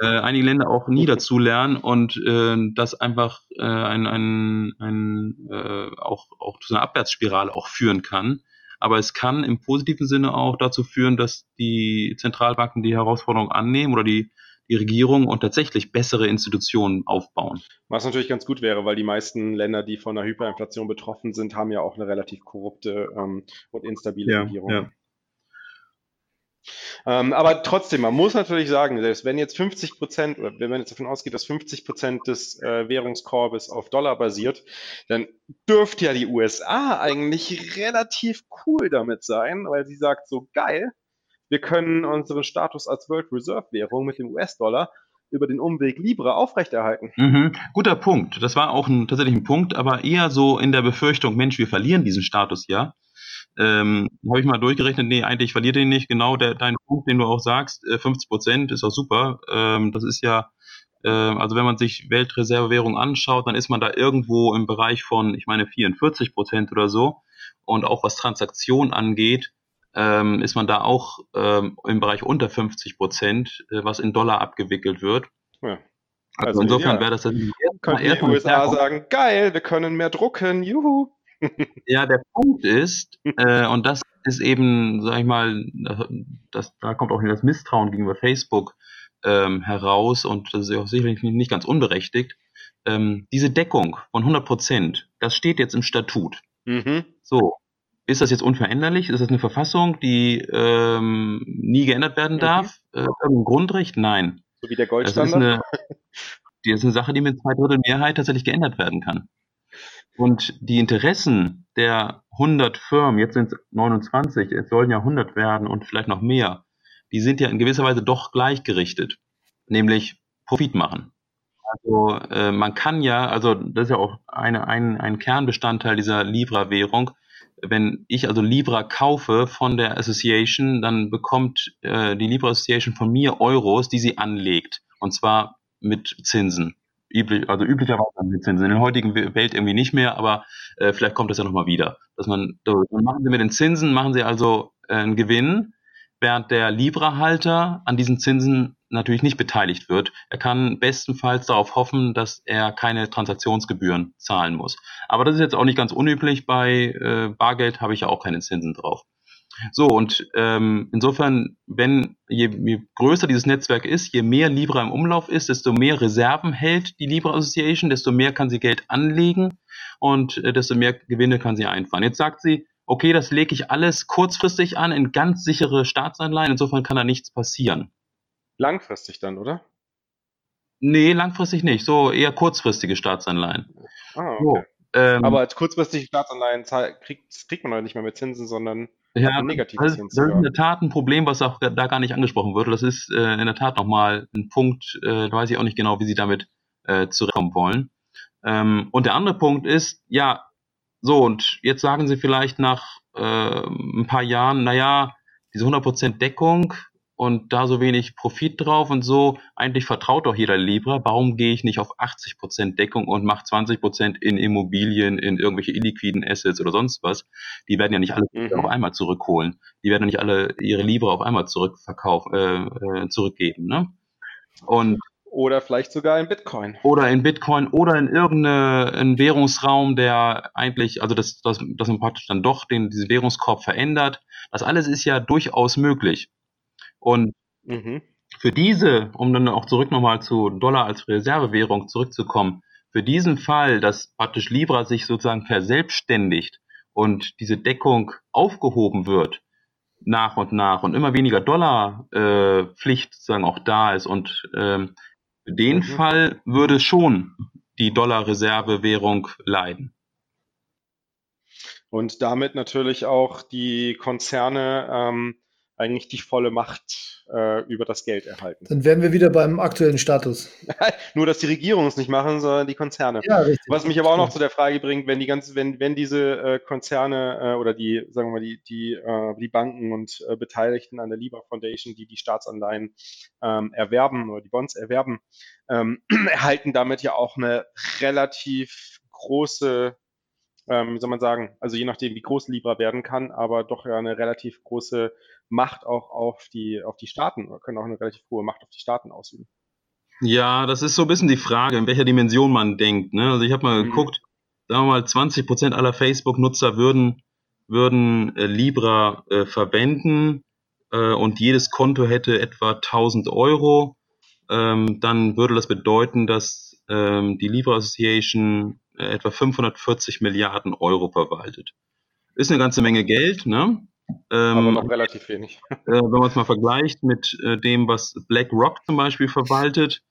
äh, einige Länder auch nie dazu lernen und äh, das einfach äh, ein, ein, ein äh, auch, auch zu einer Abwärtsspirale auch führen kann. Aber es kann im positiven Sinne auch dazu führen, dass die Zentralbanken die Herausforderung annehmen oder die, die Regierung und tatsächlich bessere Institutionen aufbauen. Was natürlich ganz gut wäre, weil die meisten Länder, die von der Hyperinflation betroffen sind, haben ja auch eine relativ korrupte ähm, und instabile ja, Regierung. Ja. Ähm, aber trotzdem, man muss natürlich sagen, selbst wenn jetzt 50 Prozent, oder wenn man jetzt davon ausgeht, dass 50 Prozent des äh, Währungskorbes auf Dollar basiert, dann dürfte ja die USA eigentlich relativ cool damit sein, weil sie sagt so geil, wir können unseren Status als World Reserve Währung mit dem US-Dollar über den Umweg Libra aufrechterhalten. Mhm. Guter Punkt. Das war auch ein, tatsächlich ein Punkt, aber eher so in der Befürchtung, Mensch, wir verlieren diesen Status ja. Ähm, Habe ich mal durchgerechnet, nee, eigentlich verliert ihr nicht. Genau der, dein Punkt, den du auch sagst, äh, 50 Prozent ist auch super. Ähm, das ist ja, äh, also wenn man sich Weltreservewährung anschaut, dann ist man da irgendwo im Bereich von, ich meine, 44 Prozent oder so. Und auch was Transaktion angeht, ähm, ist man da auch ähm, im Bereich unter 50 Prozent, äh, was in Dollar abgewickelt wird. Ja. Also, also insofern wäre das dann können die USA sagen, geil, wir können mehr drucken, juhu. Ja, der Punkt ist, äh, und das ist eben, sag ich mal, das, da kommt auch das Misstrauen gegenüber Facebook ähm, heraus und das ist auch sicherlich nicht ganz unberechtigt. Ähm, diese Deckung von 100 Prozent, das steht jetzt im Statut. Mhm. So, ist das jetzt unveränderlich? Ist das eine Verfassung, die ähm, nie geändert werden mhm. darf? Mhm. Äh, ein Grundrecht? Nein. So wie der Goldstandard? Das ist eine, die ist eine Sache, die mit zwei Drittel Mehrheit tatsächlich geändert werden kann. Und die Interessen der 100 Firmen, jetzt sind es 29, es sollen ja 100 werden und vielleicht noch mehr, die sind ja in gewisser Weise doch gleichgerichtet, nämlich Profit machen. Also äh, man kann ja, also das ist ja auch eine, ein, ein Kernbestandteil dieser Libra-Währung, wenn ich also Libra kaufe von der Association, dann bekommt äh, die Libra Association von mir Euros, die sie anlegt. Und zwar mit Zinsen. Üblich, also üblicherweise mit Zinsen. In der heutigen Welt irgendwie nicht mehr, aber äh, vielleicht kommt das ja nochmal wieder. Dass man, dann machen sie mit den Zinsen, machen sie also äh, einen Gewinn, während der Libra-Halter an diesen Zinsen natürlich nicht beteiligt wird. Er kann bestenfalls darauf hoffen, dass er keine Transaktionsgebühren zahlen muss. Aber das ist jetzt auch nicht ganz unüblich. Bei äh, Bargeld habe ich ja auch keine Zinsen drauf. So, und ähm, insofern, wenn je, je größer dieses Netzwerk ist, je mehr Libra im Umlauf ist, desto mehr Reserven hält die Libra Association, desto mehr kann sie Geld anlegen und äh, desto mehr Gewinne kann sie einfahren. Jetzt sagt sie, okay, das lege ich alles kurzfristig an in ganz sichere Staatsanleihen, insofern kann da nichts passieren. Langfristig dann, oder? Nee, langfristig nicht. So eher kurzfristige Staatsanleihen. Ah, okay. So, ähm, Aber als kurzfristige Staatsanleihen kriegt, kriegt man halt nicht mehr mit Zinsen, sondern ja, negatives das, das ist in der Tat ein Problem, was auch da gar nicht angesprochen wird. Das ist äh, in der Tat nochmal ein Punkt, äh, da weiß ich auch nicht genau, wie Sie damit äh, zurechtkommen wollen. Ähm, und der andere Punkt ist, ja, so, und jetzt sagen Sie vielleicht nach äh, ein paar Jahren, naja, diese 100% Deckung, und da so wenig Profit drauf und so, eigentlich vertraut doch jeder Libra. Warum gehe ich nicht auf 80% Deckung und mache 20% in Immobilien, in irgendwelche illiquiden Assets oder sonst was? Die werden ja nicht alle mhm. auf einmal zurückholen. Die werden ja nicht alle ihre Libra auf einmal zurückverkaufen, äh, äh, zurückgeben. Ne? Und oder vielleicht sogar in Bitcoin. Oder in Bitcoin oder in irgendeinen Währungsraum, der eigentlich, also das, das, das praktisch dann doch den, diesen Währungskorb verändert. Das alles ist ja durchaus möglich. Und mhm. für diese, um dann auch zurück nochmal zu Dollar als Reservewährung zurückzukommen, für diesen Fall, dass praktisch Libra sich sozusagen verselbstständigt und diese Deckung aufgehoben wird, nach und nach und immer weniger Dollarpflicht äh, sozusagen auch da ist und ähm, für den mhm. Fall würde schon die Dollar-Reservewährung leiden. Und damit natürlich auch die Konzerne ähm, eigentlich die volle Macht äh, über das Geld erhalten. Dann wären wir wieder beim aktuellen Status. Nur, dass die Regierungen es nicht machen, sondern die Konzerne. Ja, richtig. Was mich aber auch noch zu der Frage bringt, wenn die ganzen, wenn, wenn diese äh, Konzerne äh, oder die, sagen wir mal, die, die, äh, die Banken und äh, Beteiligten an der Libra Foundation, die die Staatsanleihen ähm, erwerben oder die Bonds erwerben, ähm, erhalten damit ja auch eine relativ große ähm, wie soll man sagen, also je nachdem, wie groß Libra werden kann, aber doch ja eine relativ große Macht auch auf die, auf die Staaten oder können auch eine relativ hohe Macht auf die Staaten ausüben. Ja, das ist so ein bisschen die Frage, in welcher Dimension man denkt. Ne? Also ich habe mal mhm. geguckt, sagen wir mal, 20 Prozent aller Facebook-Nutzer würden, würden äh, Libra äh, verwenden äh, und jedes Konto hätte etwa 1000 Euro. Ähm, dann würde das bedeuten, dass ähm, die Libra Association etwa 540 Milliarden Euro verwaltet. Ist eine ganze Menge Geld, ne? Ähm, Aber noch relativ wenig. Äh, wenn man es mal vergleicht mit äh, dem, was BlackRock zum Beispiel verwaltet,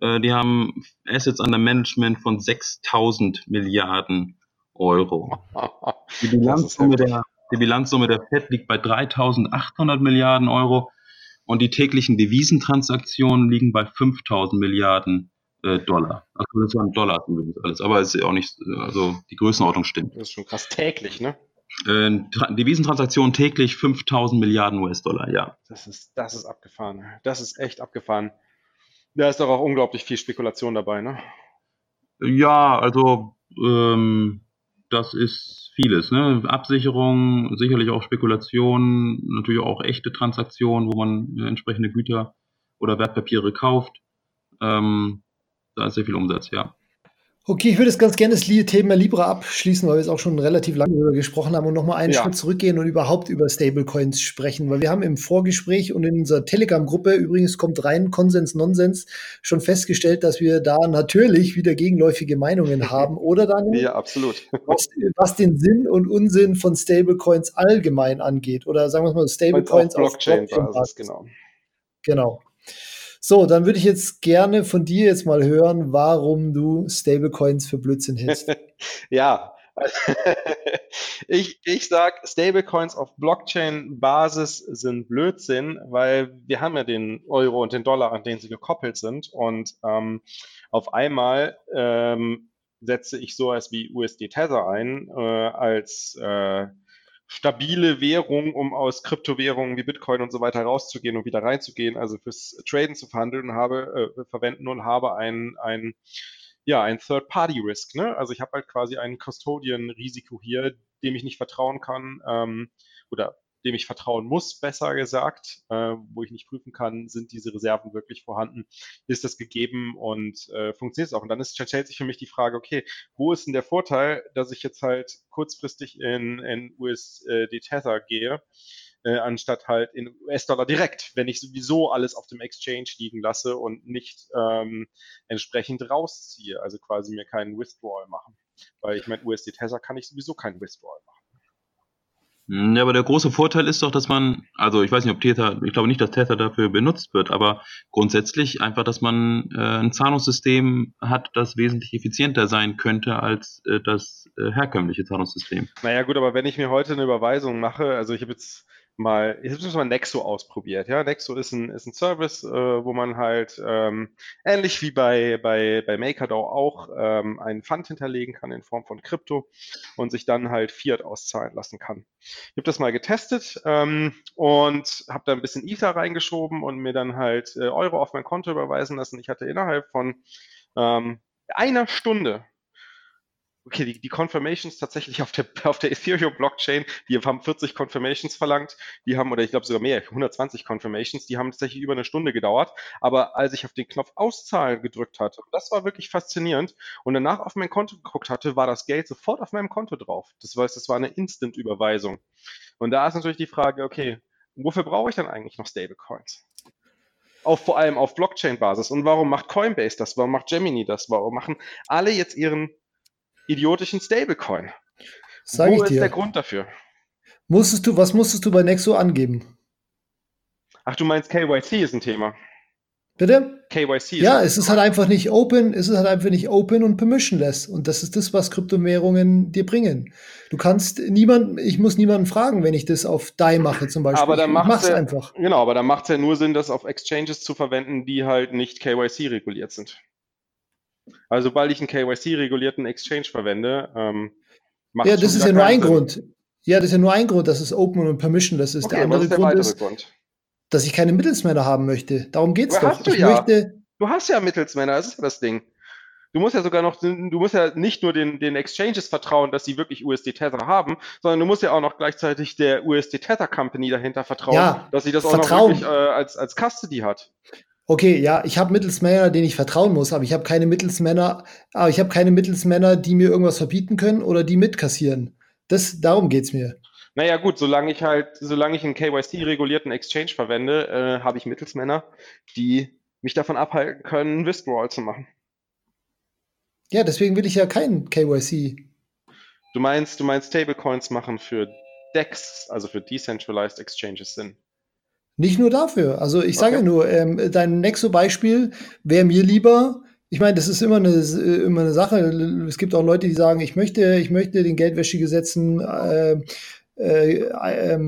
äh, die haben Assets under Management von 6000 Milliarden Euro. Die Bilanzsumme, der, die Bilanzsumme der FED liegt bei 3800 Milliarden Euro und die täglichen Devisentransaktionen liegen bei 5000 Milliarden äh, Dollar. Also das waren Dollar übrigens alles, aber es ist ja auch nicht, also die Größenordnung stimmt. Das ist schon krass täglich, ne? Äh, Devisentransaktionen täglich 5000 Milliarden US-Dollar, ja. Das ist, das ist abgefahren. Das ist echt abgefahren. Da ist doch auch unglaublich viel Spekulation dabei, ne? Ja, also ähm, das ist vieles. Ne? Absicherung, sicherlich auch Spekulation, natürlich auch echte Transaktionen, wo man äh, entsprechende Güter oder Wertpapiere kauft. Ähm, da ist sehr viel Umsatz, ja. Okay, ich würde jetzt ganz gerne das Thema Libra abschließen, weil wir es auch schon relativ lange darüber gesprochen haben und nochmal einen ja. Schritt zurückgehen und überhaupt über Stablecoins sprechen, weil wir haben im Vorgespräch und in unserer Telegram-Gruppe, übrigens kommt rein Konsens, Nonsens, schon festgestellt, dass wir da natürlich wieder gegenläufige Meinungen haben, oder Daniel? Ja, absolut. Was, was, den Sinn und Unsinn von Stablecoins allgemein angeht, oder sagen wir mal Stablecoins auf Blockchain-Basis, Blockchain genau. Genau. So, dann würde ich jetzt gerne von dir jetzt mal hören, warum du Stablecoins für Blödsinn hältst. ja, ich, ich sag, Stablecoins auf Blockchain-Basis sind Blödsinn, weil wir haben ja den Euro und den Dollar, an denen sie gekoppelt sind. Und ähm, auf einmal ähm, setze ich sowas wie USD Tether ein äh, als äh, stabile Währung, um aus Kryptowährungen wie Bitcoin und so weiter rauszugehen und wieder reinzugehen, also fürs Traden zu verhandeln und habe, äh, verwenden und habe ein, ein ja, ein Third-Party-Risk. Ne? Also ich habe halt quasi ein Custodian-Risiko hier, dem ich nicht vertrauen kann ähm, oder dem ich vertrauen muss, besser gesagt, äh, wo ich nicht prüfen kann, sind diese Reserven wirklich vorhanden, ist das gegeben und äh, funktioniert es auch. Und dann ist, stellt sich für mich die Frage, okay, wo ist denn der Vorteil, dass ich jetzt halt kurzfristig in, in USD Tether gehe, äh, anstatt halt in US-Dollar direkt, wenn ich sowieso alles auf dem Exchange liegen lasse und nicht ähm, entsprechend rausziehe, also quasi mir keinen Withdrawal machen. Weil ich meine, USD Tether kann ich sowieso keinen Withdrawal machen. Ja, aber der große Vorteil ist doch, dass man, also ich weiß nicht, ob Tether, ich glaube nicht, dass Tether dafür benutzt wird, aber grundsätzlich einfach, dass man äh, ein Zahlungssystem hat, das wesentlich effizienter sein könnte als äh, das äh, herkömmliche Zahlungssystem. Naja gut, aber wenn ich mir heute eine Überweisung mache, also ich habe jetzt mal, ich habe mal Nexo ausprobiert. Ja, Nexo ist ein, ist ein Service, äh, wo man halt ähm, ähnlich wie bei, bei, bei MakerDAO auch ähm, einen Fund hinterlegen kann in Form von Krypto und sich dann halt Fiat auszahlen lassen kann. Ich habe das mal getestet ähm, und habe da ein bisschen Ether reingeschoben und mir dann halt äh, Euro auf mein Konto überweisen lassen. Ich hatte innerhalb von ähm, einer Stunde okay, die, die Confirmations tatsächlich auf der, auf der Ethereum-Blockchain, die haben 40 Confirmations verlangt, die haben, oder ich glaube sogar mehr, 120 Confirmations, die haben tatsächlich über eine Stunde gedauert. Aber als ich auf den Knopf Auszahlen gedrückt hatte, das war wirklich faszinierend, und danach auf mein Konto geguckt hatte, war das Geld sofort auf meinem Konto drauf. Das heißt, das war eine Instant-Überweisung. Und da ist natürlich die Frage, okay, wofür brauche ich dann eigentlich noch Stablecoins? Auf, vor allem auf Blockchain-Basis. Und warum macht Coinbase das? Warum macht Gemini das? Warum machen alle jetzt ihren idiotischen Stablecoin. Sag Wo ist dir. der Grund dafür? Musstest du, was musstest du bei Nexo angeben? Ach, du meinst KYC ist ein Thema. Bitte? KYC ist Ja, es ist halt einfach nicht open, es ist halt einfach nicht open und permissionless. Und das ist das, was Kryptowährungen dir bringen. Du kannst niemanden, ich muss niemanden fragen, wenn ich das auf DAI mache zum Beispiel. Aber dann macht es ja, einfach. Genau, aber dann macht es ja nur Sinn, das auf Exchanges zu verwenden, die halt nicht KYC reguliert sind. Also sobald ich einen KYC-regulierten Exchange verwende, ähm, macht Ja, das ist ja nur ein Sinn. Grund. Ja, das ist ja nur ein Grund, dass es Open und Permission das ist. Okay, der andere ist der Grund ist, Grund? dass ich keine Mittelsmänner haben möchte. Darum geht es doch. Hast du, ich ja. Möchte, du hast ja Mittelsmänner, das ist ja das Ding. Du musst ja sogar noch, du musst ja nicht nur den, den Exchanges vertrauen, dass sie wirklich USD Tether haben, sondern du musst ja auch noch gleichzeitig der USD Tether Company dahinter vertrauen, ja, dass sie das Vertrauen. auch noch wirklich äh, als, als Custody hat. Okay, ja, ich habe Mittelsmänner, denen ich vertrauen muss, aber ich habe keine Mittelsmänner, aber ich habe keine Mittelsmänner, die mir irgendwas verbieten können oder die mitkassieren. Das, darum geht's mir. Naja, gut, solange ich halt, solange ich einen KYC-regulierten Exchange verwende, äh, habe ich Mittelsmänner, die mich davon abhalten können, Withdrawal zu machen. Ja, deswegen will ich ja keinen KYC. Du meinst, du meinst Stablecoins machen für DEX, also für Decentralized Exchanges Sinn? Nicht nur dafür. Also ich sage okay. ja nur, ähm, dein Nexo-Beispiel wäre mir lieber. Ich meine, das ist immer eine, immer eine Sache. Es gibt auch Leute, die sagen, ich möchte, ich möchte den Geldwäschegesetzen äh, äh, äh,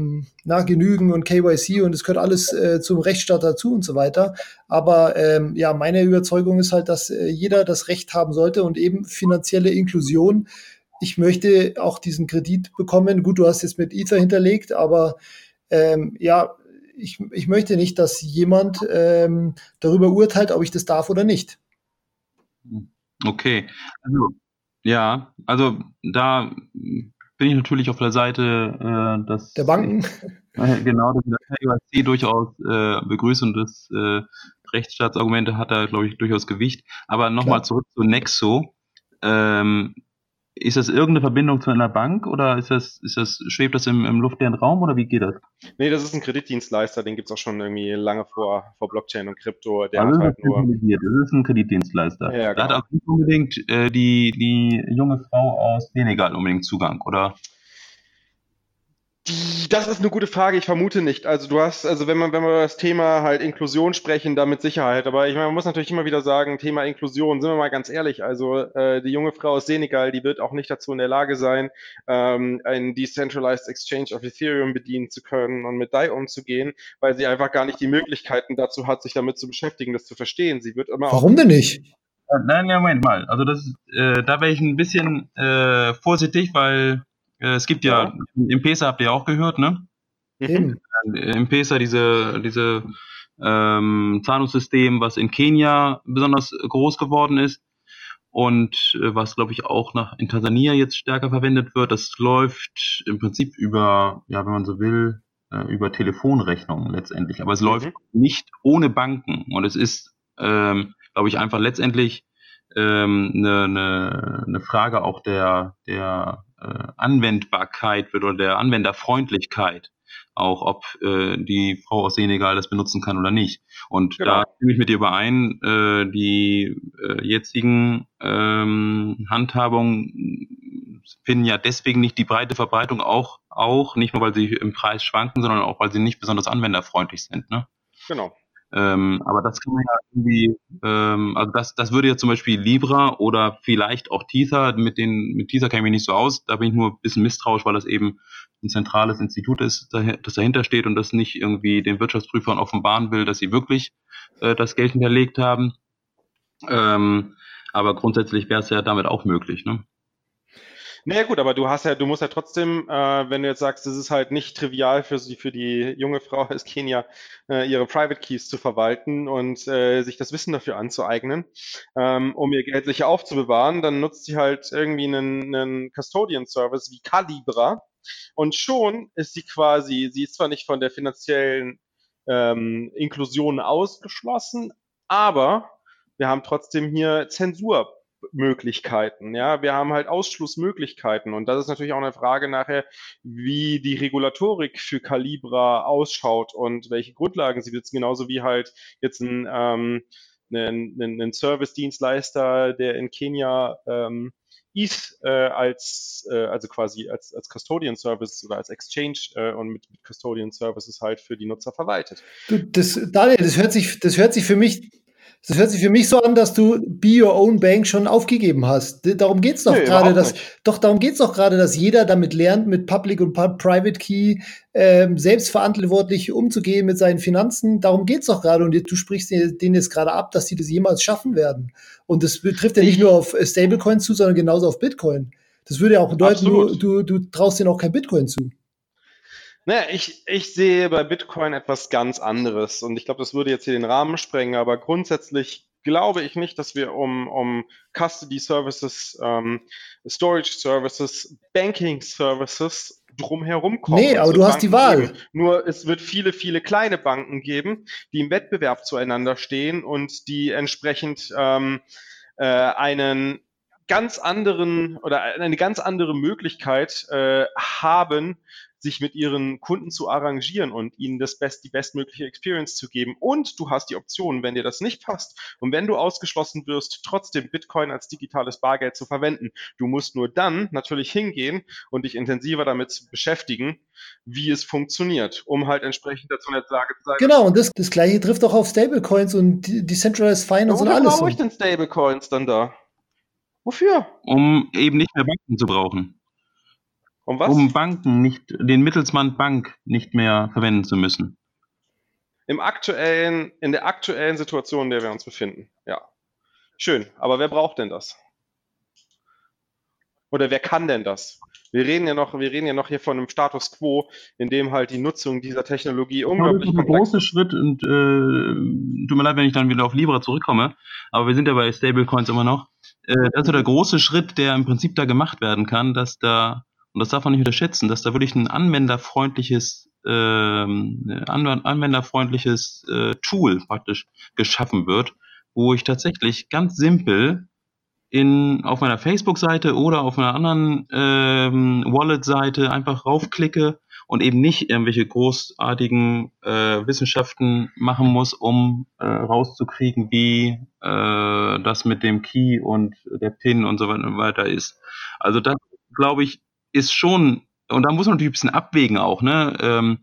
na, genügen und KYC und es gehört alles äh, zum Rechtsstaat dazu und so weiter. Aber ähm, ja, meine Überzeugung ist halt, dass äh, jeder das Recht haben sollte und eben finanzielle Inklusion. Ich möchte auch diesen Kredit bekommen. Gut, du hast jetzt mit Ether hinterlegt, aber ähm, ja, ich, ich möchte nicht, dass jemand ähm, darüber urteilt, ob ich das darf oder nicht. Okay, also ja, also da bin ich natürlich auf der Seite äh, dass, der Banken. Äh, genau, dass der KYC durchaus äh, begrüßt und das äh, Rechtsstaatsargumente hat da, glaube ich, durchaus Gewicht. Aber nochmal zurück zu Nexo. Ähm, ist das irgendeine Verbindung zu einer Bank oder ist das, ist das, schwebt das im, im luftleeren Raum oder wie geht das? Nee, das ist ein Kreditdienstleister, den gibt es auch schon irgendwie lange vor, vor Blockchain und Krypto. Der also hat halt nur. Das ist ein Kreditdienstleister. Ja, ja, genau. Da hat genau. auch nicht unbedingt äh, die, die junge Frau aus Senegal unbedingt Zugang, oder? Die, das ist eine gute Frage. Ich vermute nicht. Also du hast, also wenn man, wenn wir über das Thema halt Inklusion sprechen, da mit Sicherheit. Aber ich meine, man muss natürlich immer wieder sagen, Thema Inklusion, sind wir mal ganz ehrlich. Also äh, die junge Frau aus Senegal, die wird auch nicht dazu in der Lage sein, ähm, einen Decentralized Exchange of Ethereum bedienen zu können und mit DAI umzugehen, weil sie einfach gar nicht die Möglichkeiten dazu hat, sich damit zu beschäftigen, das zu verstehen. Sie wird immer. Warum denn nicht? Nein, ja, Moment mal. Also das, äh, da wäre ich ein bisschen äh, vorsichtig, weil Äh, es gibt ja, ja. M-Pesa habt ihr auch gehört, ne? Mhm. M-Pesa, diese, diese ähm, Zahlungssystem, was in Kenia besonders groß geworden ist und äh, was, glaube ich, auch nach, in Tansania jetzt stärker verwendet wird. Das läuft im Prinzip über, ja, wenn man so will, äh, über Telefonrechnungen letztendlich. Aber es mhm. läuft nicht ohne Banken und es ist, ähm, glaube ich, einfach letztendlich ähm, eine, ne eine Frage auch der, der äh, Anwendbarkeit wird oder der Anwenderfreundlichkeit auch ob äh, die Frau aus Senegal das benutzen kann oder nicht. Und genau. da stimme ich mit dir überein, äh, die äh, jetzigen ähm, Handhabungen finden ja deswegen nicht die breite Verbreitung auch, auch, nicht nur weil sie im Preis schwanken, sondern auch weil sie nicht besonders anwenderfreundlich sind. Ne? Genau. Ähm, aber das kann man ja irgendwie, ähm, also das, das würde ja zum Beispiel Libra oder vielleicht auch Tether, mit den, mit Tether kenne ich nicht so aus, da bin ich nur ein bisschen misstrauisch, weil das eben ein zentrales Institut ist, das dahinter steht und das nicht irgendwie den Wirtschaftsprüfern offenbaren will, dass sie wirklich äh, das Geld hinterlegt haben. Ähm, aber grundsätzlich wäre es ja damit auch möglich, ne? Naja gut, aber du hast ja, du musst ja trotzdem, äh, wenn du jetzt sagst, es ist halt nicht trivial für sie, für die junge Frau aus Kenia, äh, ihre Private Keys zu verwalten und äh, sich das Wissen dafür anzueignen, ähm, um ihr Geld sicher aufzubewahren, dann nutzt sie halt irgendwie einen, einen Custodian-Service wie Calibra. Und schon ist sie quasi, sie ist zwar nicht von der finanziellen ähm, Inklusion ausgeschlossen, aber wir haben trotzdem hier Zensur Möglichkeiten. Ja, wir haben halt Ausschlussmöglichkeiten und das ist natürlich auch eine Frage nachher, wie die Regulatorik für Calibra ausschaut und welche Grundlagen sie besitzen, genauso wie halt jetzt ein, ähm, ein, ein, ein Service-Dienstleister, der in Kenia ähm, ETH äh, als, äh, also quasi als, als Custodian Service oder als Exchange äh, und mit, mit Custodian Services halt für die Nutzer verwaltet. Du, das, Daniel, das hört sich, das hört sich für mich das hört sich für mich so an, dass du Be Your Own Bank schon aufgegeben hast. Darum geht es doch nee, gerade, dass doch darum geht's doch gerade, dass jeder damit lernt, mit Public und Private Key ähm, selbstverantwortlich umzugehen mit seinen Finanzen. Darum geht es doch gerade. Und du sprichst denen jetzt gerade ab, dass sie das jemals schaffen werden. Und das betrifft ja nicht nur auf Stablecoins zu, sondern genauso auf Bitcoin. Das würde ja auch bedeuten, du, du, du traust denen auch kein Bitcoin zu. Naja, ich, ich sehe bei Bitcoin etwas ganz anderes und ich glaube, das würde jetzt hier den Rahmen sprengen, aber grundsätzlich glaube ich nicht, dass wir um, um Custody Services, ähm, Storage Services, Banking Services drumherum kommen. Nee, aber du Banken hast die Wahl. Geben. Nur es wird viele, viele kleine Banken geben, die im Wettbewerb zueinander stehen und die entsprechend ähm, äh, einen ganz anderen oder eine ganz andere Möglichkeit äh, haben, sich mit ihren Kunden zu arrangieren und ihnen das best, die bestmögliche Experience zu geben. Und du hast die Option, wenn dir das nicht passt und wenn du ausgeschlossen wirst, trotzdem Bitcoin als digitales Bargeld zu verwenden. Du musst nur dann natürlich hingehen und dich intensiver damit beschäftigen, wie es funktioniert, um halt entsprechend dazu in der Lage zu sein. Genau, und das, das gleiche trifft auch auf Stablecoins und Decentralized Finance und alles. Warum brauche ich denn Stablecoins dann da? Wofür? Um eben nicht mehr Banken zu brauchen. Um was? Um Banken nicht, den Mittelsmann Bank nicht mehr verwenden zu müssen. Im aktuellen, in der aktuellen Situation, in der wir uns befinden. Ja. Schön. Aber wer braucht denn das? Oder wer kann denn das? Wir reden ja noch, wir reden ja noch hier von einem Status quo, in dem halt die Nutzung dieser Technologie unglaublich Das ist ein großer Schritt und äh, tut mir leid, wenn ich dann wieder auf Libra zurückkomme, aber wir sind ja bei Stablecoins immer noch. Äh, das ist so der große Schritt, der im Prinzip da gemacht werden kann, dass da und das darf man nicht unterschätzen, dass da wirklich ein anwenderfreundliches, ähm, anwenderfreundliches äh, Tool praktisch geschaffen wird, wo ich tatsächlich ganz simpel in, auf meiner Facebook-Seite oder auf einer anderen ähm, Wallet-Seite einfach raufklicke und eben nicht irgendwelche großartigen äh, Wissenschaften machen muss, um äh, rauszukriegen, wie äh, das mit dem Key und der PIN und so weiter ist. Also das, glaube ich, ist schon, und da muss man natürlich ein bisschen abwägen auch, ne? Ähm,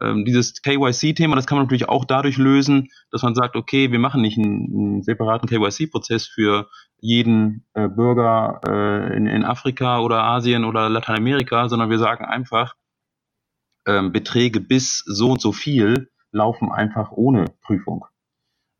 ähm, dieses KYC-Thema, das kann man natürlich auch dadurch lösen, dass man sagt, okay, wir machen nicht einen, einen separaten KYC-Prozess für jeden äh, Bürger äh, in, in Afrika oder Asien oder Lateinamerika, sondern wir sagen einfach, ähm, Beträge bis so und so viel laufen einfach ohne Prüfung.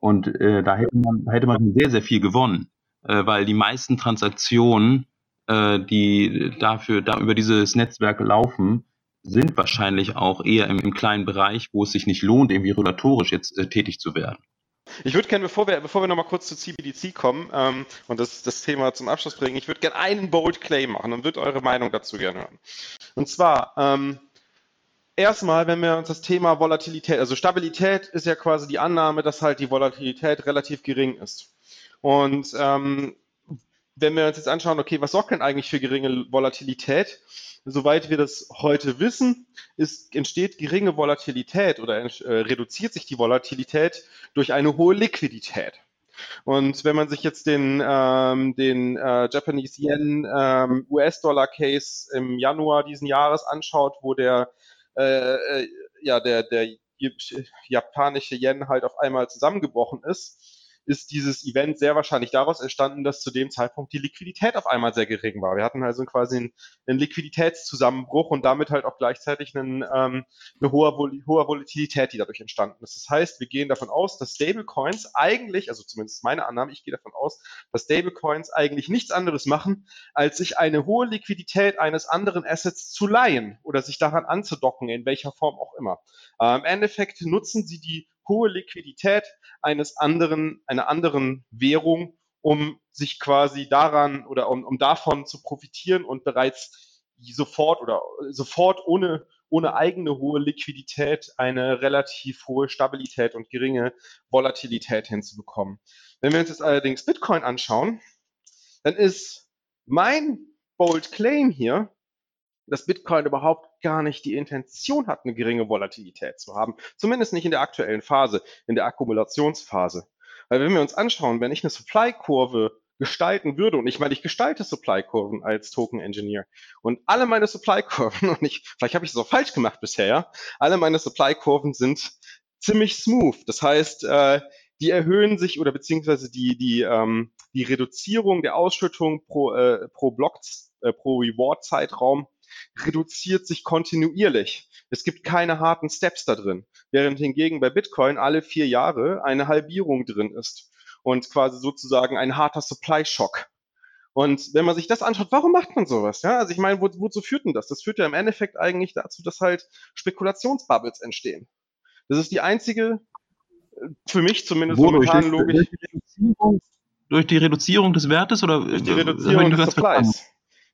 Und äh, da hätte man, hätte man sehr, sehr viel gewonnen, äh, weil die meisten Transaktionen äh, die dafür, da über dieses Netzwerk laufen, sind wahrscheinlich auch eher im, im, kleinen Bereich, wo es sich nicht lohnt, irgendwie regulatorisch jetzt äh, tätig zu werden. Ich würde gerne, bevor wir, bevor wir nochmal kurz zu CBDC kommen ähm, und das, das Thema zum Abschluss bringen, ich würde gerne einen Bold Claim machen und würde eure Meinung dazu gerne hören. Und zwar, ähm, erstmal, wenn wir uns das Thema Volatilität, also Stabilität ist ja quasi die Annahme, dass halt die Volatilität relativ gering ist. Und ähm, wenn wir uns jetzt anschauen, okay, was sorgt denn eigentlich für geringe Volatilität? Soweit wir das heute wissen, ist, entsteht geringe Volatilität oder äh, reduziert sich die Volatilität durch eine hohe Liquidität. Und wenn man sich jetzt den, ähm, den äh, Japanese Yen ähm, US-Dollar Case im Januar diesen Jahres anschaut, wo der, äh, äh ja, der, der japanische Yen halt auf einmal zusammengebrochen ist, ist dieses Event sehr wahrscheinlich daraus entstanden, dass zu dem Zeitpunkt die Liquidität auf einmal sehr gering war. Wir hatten also quasi einen, einen Liquiditätszusammenbruch und damit halt auch gleichzeitig einen, ähm, eine hohe, hohe Volatilität, die dadurch entstanden ist. Das heißt, wir gehen davon aus, dass Stablecoins eigentlich, also zumindest meine Annahme, ich gehe davon aus, dass Stablecoins eigentlich nichts anderes machen, als sich eine hohe Liquidität eines anderen Assets zu leihen oder sich daran anzudocken, in welcher Form auch immer. Äh, Im Endeffekt nutzen sie die hohe Liquidität eines anderen, einer anderen Währung, um sich quasi daran oder um, um davon zu profitieren und bereits sofort oder sofort ohne, ohne eigene hohe Liquidität eine relativ hohe Stabilität und geringe Volatilität hinzubekommen. Wenn wir uns jetzt allerdings Bitcoin anschauen, dann ist mein bold claim hier, dass Bitcoin überhaupt gar nicht die Intention hat, eine geringe Volatilität zu haben. Zumindest nicht in der aktuellen Phase, in der Akkumulationsphase. Weil wenn wir uns anschauen, wenn ich eine Supply-Kurve gestalten würde, und ich meine, ich gestalte Supply-Kurven als Token-Engineer, und alle meine Supply-Kurven, und ich, vielleicht habe ich es auch falsch gemacht bisher, ja, alle meine Supply-Kurven sind ziemlich smooth. Das heißt, äh, die erhöhen sich oder beziehungsweise die, die, ähm, die Reduzierung der Ausschüttung pro, äh, pro Block, äh, pro Reward-Zeitraum reduziert sich kontinuierlich. Es gibt keine harten Steps da drin, während hingegen bei Bitcoin alle vier Jahre eine Halbierung drin ist und quasi sozusagen ein harter Supply-Shock. Und wenn man sich das anschaut, warum macht man sowas? Ja, also ich meine, wo, wozu führt denn das? Das führt ja im Endeffekt eigentlich dazu, dass halt Spekulationsbubbles entstehen. Das ist die einzige, äh, für mich zumindest Wodurch? momentan logisch. Durch die, durch die Reduzierung des Wertes oder durch die Reduzierung des Supplies.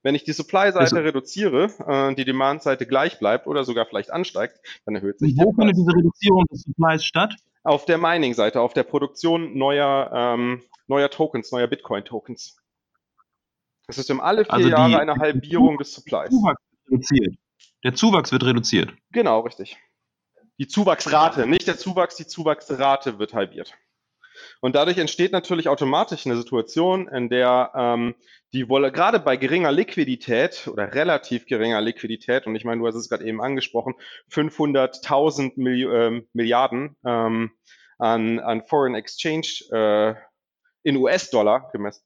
Wenn ich die Supply-Seite also, reduziere, äh, die Demand-Seite gleich bleibt oder sogar vielleicht ansteigt, dann erhöht sich Wo findet diese Reduzierung des Supplies statt? Auf der Mining-Seite, auf der Produktion neuer, ähm, neuer Tokens, neuer Bitcoin-Tokens. Es ist um alle vier also die, Jahre eine Halbierung des Supplies. Zuwachs reduziert. Der Zuwachs wird reduziert. Genau, richtig. Die Zuwachsrate, nicht der Zuwachs, die Zuwachsrate wird halbiert. Und dadurch entsteht natürlich automatisch eine Situation, in der ähm, die Wolle, gerade bei geringer Liquidität oder relativ geringer Liquidität, und ich meine, du hast es gerade eben angesprochen, 500.000 Milli äh, Milliarden ähm, an, an Foreign Exchange äh, in US-Dollar gemessen,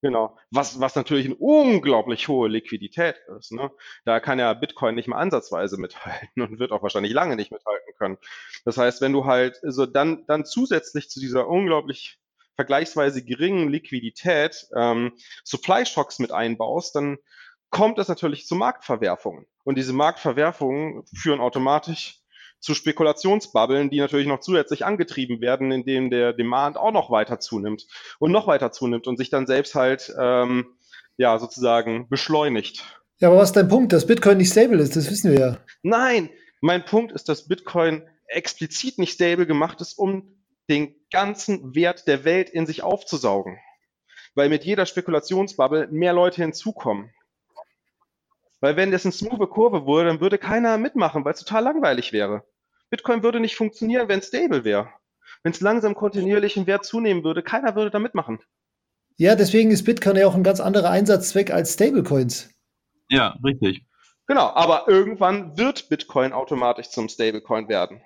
Genau. Was, was natürlich eine unglaublich hohe Liquidität ist. Ne? Da kann ja Bitcoin nicht mal ansatzweise mithalten und wird auch wahrscheinlich lange nicht mithalten können. Das heißt, wenn du halt so dann, dann zusätzlich zu dieser unglaublich vergleichsweise geringen Liquidität ähm, Supply Shocks mit einbaust, dann kommt es natürlich zu Marktverwerfungen. Und diese Marktverwerfungen führen automatisch zu Spekulationsbubbeln, die natürlich noch zusätzlich angetrieben werden, indem der Demand auch noch weiter zunimmt und noch weiter zunimmt und sich dann selbst halt ähm, ja sozusagen beschleunigt. Ja, aber was ist dein Punkt, dass Bitcoin nicht stable ist? Das wissen wir ja. Nein, mein Punkt ist, dass Bitcoin explizit nicht stable gemacht ist, um den ganzen Wert der Welt in sich aufzusaugen. Weil mit jeder Spekulationsbubble mehr Leute hinzukommen. Weil wenn das eine smooth Kurve wurde, dann würde keiner mitmachen, weil es total langweilig wäre. Bitcoin würde nicht funktionieren, wenn es stable wäre. Wenn es langsam kontinuierlich im Wert zunehmen würde, keiner würde da mitmachen. Ja, deswegen ist Bitcoin ja auch ein ganz anderer Einsatzzweck als Stablecoins. Ja, richtig. Genau, aber irgendwann wird Bitcoin automatisch zum Stablecoin werden.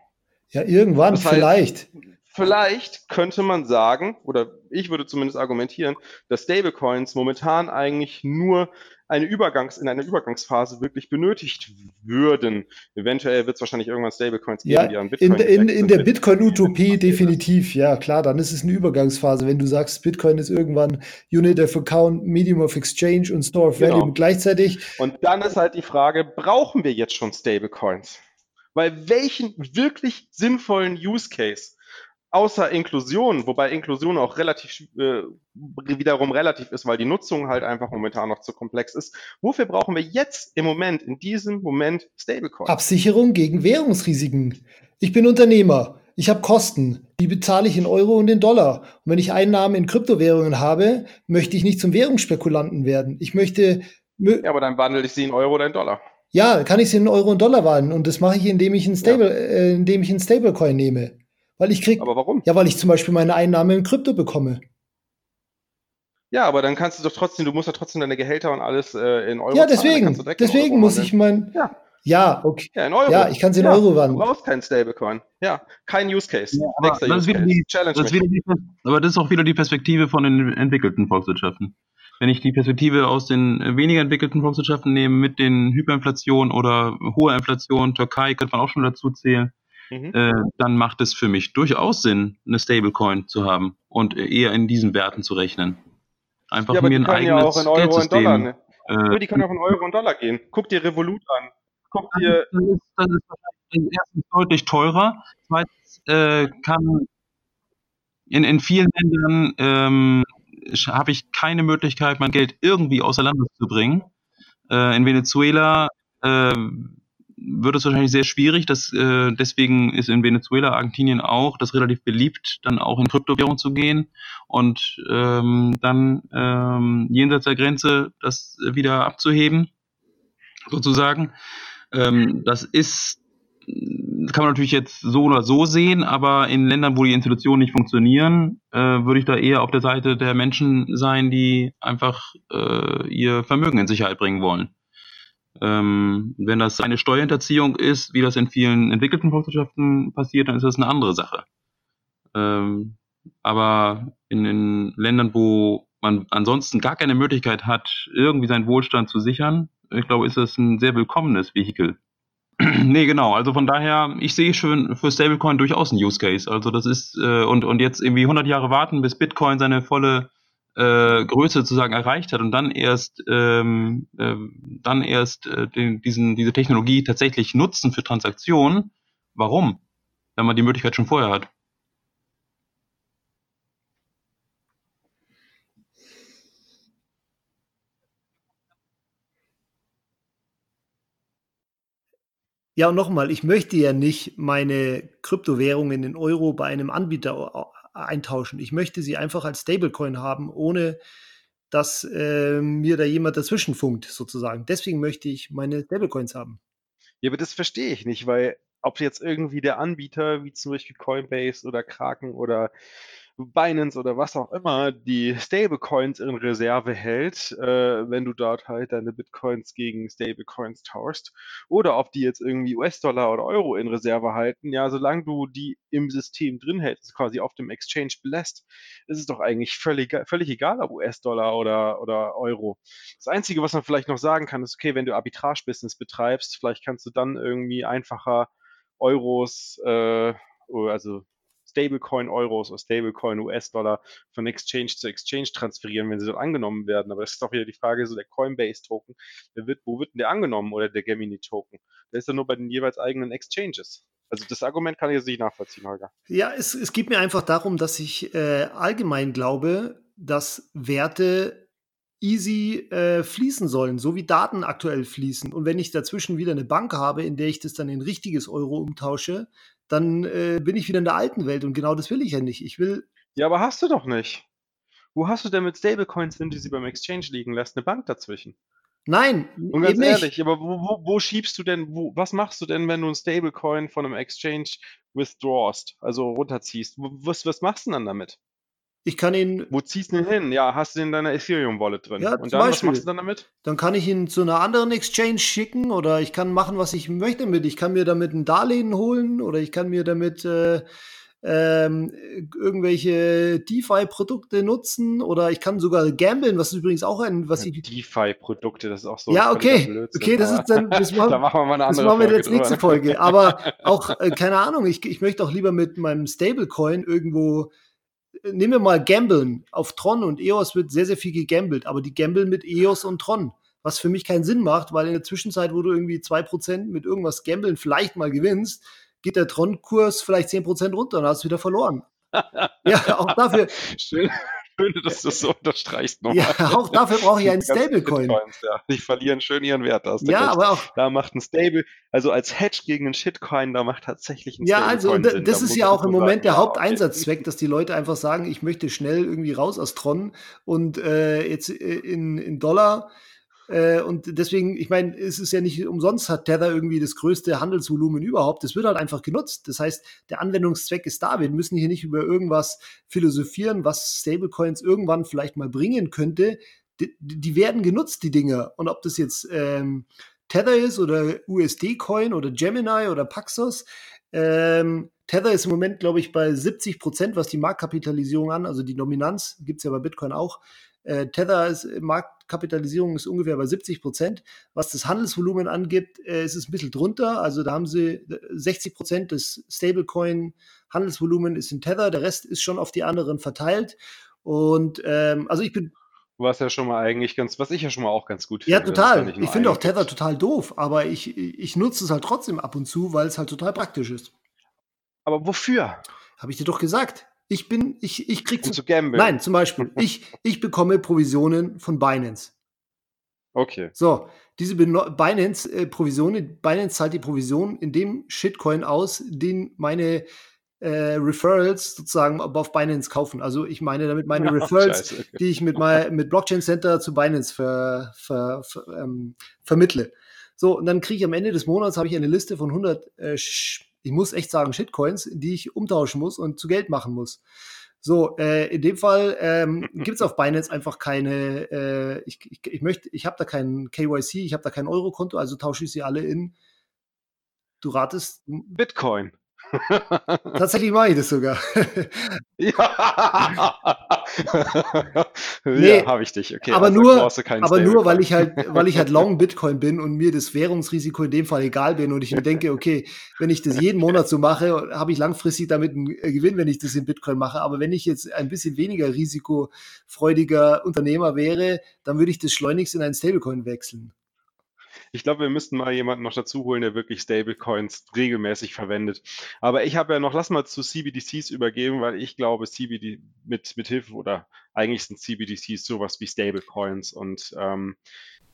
Ja, irgendwann das heißt, vielleicht. Vielleicht könnte man sagen, oder ich würde zumindest argumentieren, dass Stablecoins momentan eigentlich nur eine Übergangs, in einer Übergangsphase wirklich benötigt würden. Eventuell wird es wahrscheinlich irgendwann Stablecoins geben, ja, die an Bitcoin In, in, in der Bitcoin-Utopie definitiv, ja klar, dann ist es eine Übergangsphase. Wenn du sagst, Bitcoin ist irgendwann Unit of Account, Medium of Exchange und Store of Value genau. gleichzeitig. Und dann ist halt die Frage, brauchen wir jetzt schon Stablecoins? Weil welchen wirklich sinnvollen Use Case außer Inklusion, wobei Inklusion auch relativ äh, wiederum relativ ist, weil die Nutzung halt einfach momentan noch zu komplex ist. Wofür brauchen wir jetzt im Moment, in diesem Moment Stablecoin? Absicherung gegen Währungsrisiken. Ich bin Unternehmer. Ich habe Kosten, die bezahle ich in Euro und in Dollar. Und wenn ich Einnahmen in Kryptowährungen habe, möchte ich nicht zum Währungsspekulanten werden. Ich möchte. Ja, aber dann wandle ich sie in Euro oder in Dollar. Ja, kann ich sie in Euro und Dollar wandeln. Und das mache ich, indem ich einen Stable, ja. äh, indem ich einen Stablecoin nehme. Weil ich krieg. Aber warum? Ja, weil ich zum Beispiel meine Einnahmen in Krypto bekomme. Ja, aber dann kannst du doch trotzdem, du musst ja trotzdem deine Gehälter und alles äh, in Euro Ja, deswegen. Zahlen, deswegen muss ich mein. Ja. Ja, okay. Ja, in Euro. Ja, ich kann es in ja, Euro wandeln. Du brauchst keinen Stablecoin. Ja, kein Use Case. Ja, aber, das Use Case. Die, Challenge das die, aber das ist auch wieder die Perspektive von den entwickelten Volkswirtschaften. Wenn ich die Perspektive aus den weniger entwickelten Volkswirtschaften nehme, mit den Hyperinflation oder hoher Inflation, Türkei könnte man auch schon dazu zählen, mhm. äh, dann macht es für mich durchaus Sinn, eine Stablecoin zu haben und eher in diesen Werten zu rechnen. Einfach ja, mir ein eigenes ja und Dollar, ne? äh, die können auch in Euro und Dollar gehen. Guck dir Revolut an. Guck dir. Das ist, das ist erstens deutlich teurer. Zweitens äh, kann in, in vielen Ländern ähm, habe ich keine Möglichkeit, mein Geld irgendwie außer Landes zu bringen. Äh, in Venezuela äh, wird es wahrscheinlich sehr schwierig. Das, äh, deswegen ist in Venezuela, Argentinien auch das relativ beliebt, dann auch in Kryptowährung zu gehen und ähm, dann ähm, jenseits der Grenze das wieder abzuheben, sozusagen. Ähm, das ist kann man natürlich jetzt so oder so sehen, aber in Ländern, wo die Institutionen nicht funktionieren, äh, würde ich da eher auf der Seite der Menschen sein, die einfach äh, ihr Vermögen in Sicherheit bringen wollen. Ähm, wenn das eine Steuerhinterziehung ist, wie das in vielen entwickelten Volkswirtschaften passiert, dann ist das eine andere Sache. Ähm, aber in, in Ländern, wo man ansonsten gar keine Möglichkeit hat, irgendwie seinen Wohlstand zu sichern, ich glaube, ist das ein sehr willkommenes Vehikel. nee, genau. Also von daher, ich sehe schon für Stablecoin durchaus einen Use Case. Also das ist, äh, und, und jetzt irgendwie 100 Jahre warten, bis Bitcoin seine volle äh, Größe sozusagen erreicht hat und dann erst ähm, äh, dann erst äh, den, diesen, diese Technologie tatsächlich nutzen für Transaktionen. Warum? Wenn man die Möglichkeit schon vorher hat. Ja, und nochmal, ich möchte ja nicht meine Kryptowährungen in Euro bei einem Anbieter eintauschen. Ich möchte sie einfach als Stablecoin haben, ohne dass äh, mir da jemand dazwischen funkt, sozusagen. Deswegen möchte ich meine Stablecoins haben. Ja, aber das verstehe ich nicht, weil ob jetzt irgendwie der Anbieter, wie zum Beispiel Coinbase oder Kraken oder Binance oder was auch immer die Stablecoins in Reserve hält, äh, wenn du dort halt deine Bitcoins gegen Stablecoins tauschst, oder ob die jetzt irgendwie US-Dollar oder Euro in Reserve halten, ja, solange du die im System drin hältst, quasi auf dem Exchange belässt, ist es doch eigentlich völlig, völlig egal, ob US-Dollar oder, oder Euro. Das Einzige, was man vielleicht noch sagen kann, ist, okay, wenn du Arbitrage-Business betreibst, vielleicht kannst du dann irgendwie einfacher Euros, äh, also Stablecoin Euros oder Stablecoin US-Dollar von Exchange zu Exchange transferieren, wenn sie dort angenommen werden. Aber das ist auch wieder die Frage, so der Coinbase-Token, wird, wo wird denn der angenommen oder der Gemini-Token? Der ist ja nur bei den jeweils eigenen Exchanges. Also das Argument kann ich jetzt nicht nachvollziehen, Holger. Ja, es, es geht mir einfach darum, dass ich äh, allgemein glaube, dass Werte easy äh, fließen sollen, so wie Daten aktuell fließen. Und wenn ich dazwischen wieder eine Bank habe, in der ich das dann in richtiges Euro umtausche, dann äh, bin ich wieder in der alten Welt und genau das will ich ja nicht. Ich will. Ja, aber hast du doch nicht. Wo hast du denn mit Stablecoins, wenn du sie beim Exchange liegen lässt, eine Bank dazwischen? Nein, und ganz ehrlich, nicht. aber wo, wo, wo, schiebst du denn, wo, was machst du denn, wenn du ein Stablecoin von einem Exchange withdrawst, also runterziehst? Was, was machst du denn dann damit? Ich kann ihn. Wo ziehst du ihn hin? Ja, hast du ihn in deiner Ethereum-Wallet drin. Ja, und dann, Beispiel. was machst du dann damit? Dann kann ich ihn zu einer anderen Exchange schicken oder ich kann machen, was ich möchte damit. Ich kann mir damit ein Darlehen holen oder ich kann mir damit äh, ähm, irgendwelche DeFi-Produkte nutzen oder ich kann sogar gamblen, was ist übrigens auch ein, was ich. DeFi-Produkte, das ist auch so. Ja, okay. Okay, das ist dann, das machen, da machen wir mal eine andere das machen wir jetzt nächste Folge. Aber auch, äh, keine Ahnung, ich, ich möchte auch lieber mit meinem Stablecoin irgendwo, nehmen wir mal Gamblen. Auf Tron und EOS wird sehr, sehr viel gegambelt, aber die gambeln mit EOS und Tron was für mich keinen Sinn macht, weil in der Zwischenzeit, wo du irgendwie 2% mit irgendwas gambeln vielleicht mal gewinnst, geht der Tron-Kurs vielleicht 10% runter und hast wieder verloren. ja, auch dafür. Schön, schön, dass du das so unterstreichst nochmal. Ja, auch dafür brauche ich einen Stablecoin. Ja, die verlieren schön ihren Wert. Da ja, aber auch. Da macht ein Stable, also als Hedge gegen einen Shitcoin, da macht tatsächlich ein Ja, also Sinn. das da ist ja auch im Moment der Haupteinsatzzweck, dass die Leute einfach sagen, ich möchte schnell irgendwie raus aus Tron und äh, jetzt äh, in, in Dollar äh, und deswegen, ich meine, es ist ja nicht umsonst, hat Tether irgendwie das größte Handelsvolumen überhaupt. Das wird halt einfach genutzt. Das heißt, der Anwendungszweck ist da. Wir müssen hier nicht über irgendwas philosophieren, was Stablecoins irgendwann vielleicht mal bringen könnte. Die, die werden genutzt, die Dinger. Und ob das jetzt ähm, Tether ist oder USD-Coin oder Gemini oder Paxos, ähm, Tether ist im Moment, glaube ich, bei 70 Prozent, was die Marktkapitalisierung an, also die Dominanz, gibt es ja bei Bitcoin auch. Äh, Tether ist Markt Marktkapitalisierung ist ungefähr bei 70 Prozent. Was das Handelsvolumen angibt, äh, ist es ein bisschen drunter. Also da haben sie 60 Prozent des Stablecoin-Handelsvolumen ist in Tether, der Rest ist schon auf die anderen verteilt. Und ähm, also ich bin was ja schon mal eigentlich ganz, was ich ja schon mal auch ganz gut finde. Ja, total. Ich finde auch Tether total doof, aber ich, ich nutze es halt trotzdem ab und zu, weil es halt total praktisch ist. Aber wofür? Habe ich dir doch gesagt. Ich bin, ich, ich krieg um zu gamblen. Nein, zum Beispiel, ich, ich bekomme Provisionen von Binance. Okay. So, diese Binance-Provisionen, äh, Binance zahlt die Provision in dem Shitcoin aus, den meine äh, Referrals sozusagen auf Binance kaufen. Also ich meine damit meine Referrals, Scheiße, okay. die ich mit, mein, mit Blockchain Center zu Binance ver, ver, ver, ähm, vermittle. So, und dann kriege ich am Ende des Monats habe ich eine Liste von 100 äh, ich muss echt sagen, Shitcoins, die ich umtauschen muss und zu Geld machen muss. So, äh, in dem Fall ähm, gibt es auf Binance einfach keine, äh, ich, ich, ich möchte, ich habe da kein KYC, ich habe da kein Euro-Konto, also tausche ich sie alle in, du ratest? Bitcoin. Tatsächlich mache ich das sogar. ja, nee, ja habe ich dich. Okay, aber also nur, aber nur weil ich halt, weil ich halt Long Bitcoin bin und mir das Währungsrisiko in dem Fall egal bin und ich mir denke, okay, wenn ich das jeden Monat so mache, habe ich langfristig damit einen äh, Gewinn, wenn ich das in Bitcoin mache. Aber wenn ich jetzt ein bisschen weniger risikofreudiger Unternehmer wäre, dann würde ich das schleunigst in einen Stablecoin wechseln. Ich glaube, wir müssten mal jemanden noch dazu holen, der wirklich Stablecoins regelmäßig verwendet. Aber ich habe ja noch, lass mal zu CBDCs übergeben, weil ich glaube, CBD mit, mit Hilfe oder eigentlich sind CBDCs sowas wie Stablecoins und ähm,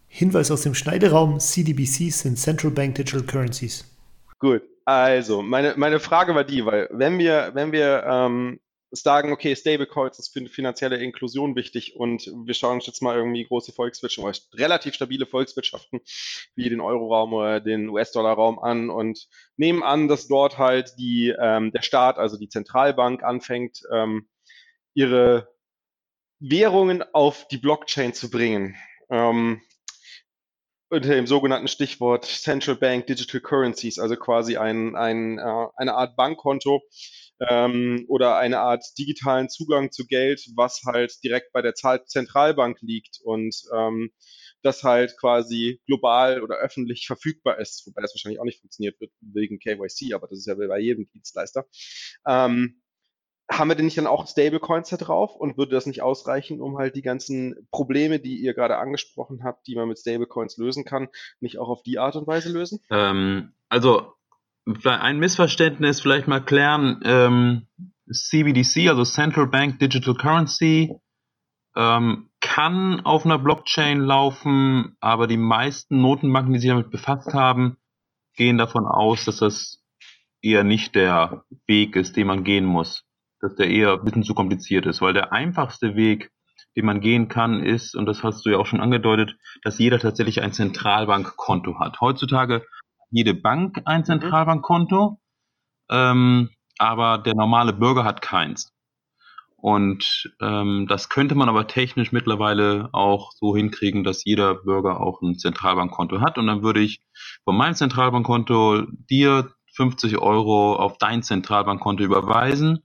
Hinweis aus dem Schneideraum: CDBCs sind Central Bank Digital Currencies. Gut, also meine, meine Frage war die, weil wenn wir, wenn wir ähm, sagen, okay, Stablecoins ist für finanzielle Inklusion wichtig und wir schauen uns jetzt mal irgendwie große Volkswirtschaften relativ stabile Volkswirtschaften wie den Euroraum oder den US-Dollar-Raum an und nehmen an, dass dort halt die, ähm, der Staat, also die Zentralbank anfängt, ähm, ihre Währungen auf die Blockchain zu bringen. Ähm, unter dem sogenannten Stichwort Central Bank Digital Currencies, also quasi ein, ein, äh, eine Art Bankkonto, ähm, oder eine Art digitalen Zugang zu Geld, was halt direkt bei der Zentralbank liegt und ähm, das halt quasi global oder öffentlich verfügbar ist, wobei das wahrscheinlich auch nicht funktioniert wird wegen KYC, aber das ist ja bei jedem Dienstleister. Ähm, haben wir denn nicht dann auch Stablecoins da drauf und würde das nicht ausreichen, um halt die ganzen Probleme, die ihr gerade angesprochen habt, die man mit Stablecoins lösen kann, nicht auch auf die Art und Weise lösen? Ähm, also ein Missverständnis vielleicht mal klären. Ähm, CBDC, also Central Bank Digital Currency, ähm, kann auf einer Blockchain laufen, aber die meisten Notenbanken, die sich damit befasst haben, gehen davon aus, dass das eher nicht der Weg ist, den man gehen muss. Dass der eher ein bisschen zu kompliziert ist, weil der einfachste Weg, den man gehen kann, ist, und das hast du ja auch schon angedeutet, dass jeder tatsächlich ein Zentralbankkonto hat. Heutzutage jede Bank ein mhm. Zentralbankkonto, ähm, aber der normale Bürger hat keins. Und ähm, das könnte man aber technisch mittlerweile auch so hinkriegen, dass jeder Bürger auch ein Zentralbankkonto hat. Und dann würde ich von meinem Zentralbankkonto dir 50 Euro auf dein Zentralbankkonto überweisen.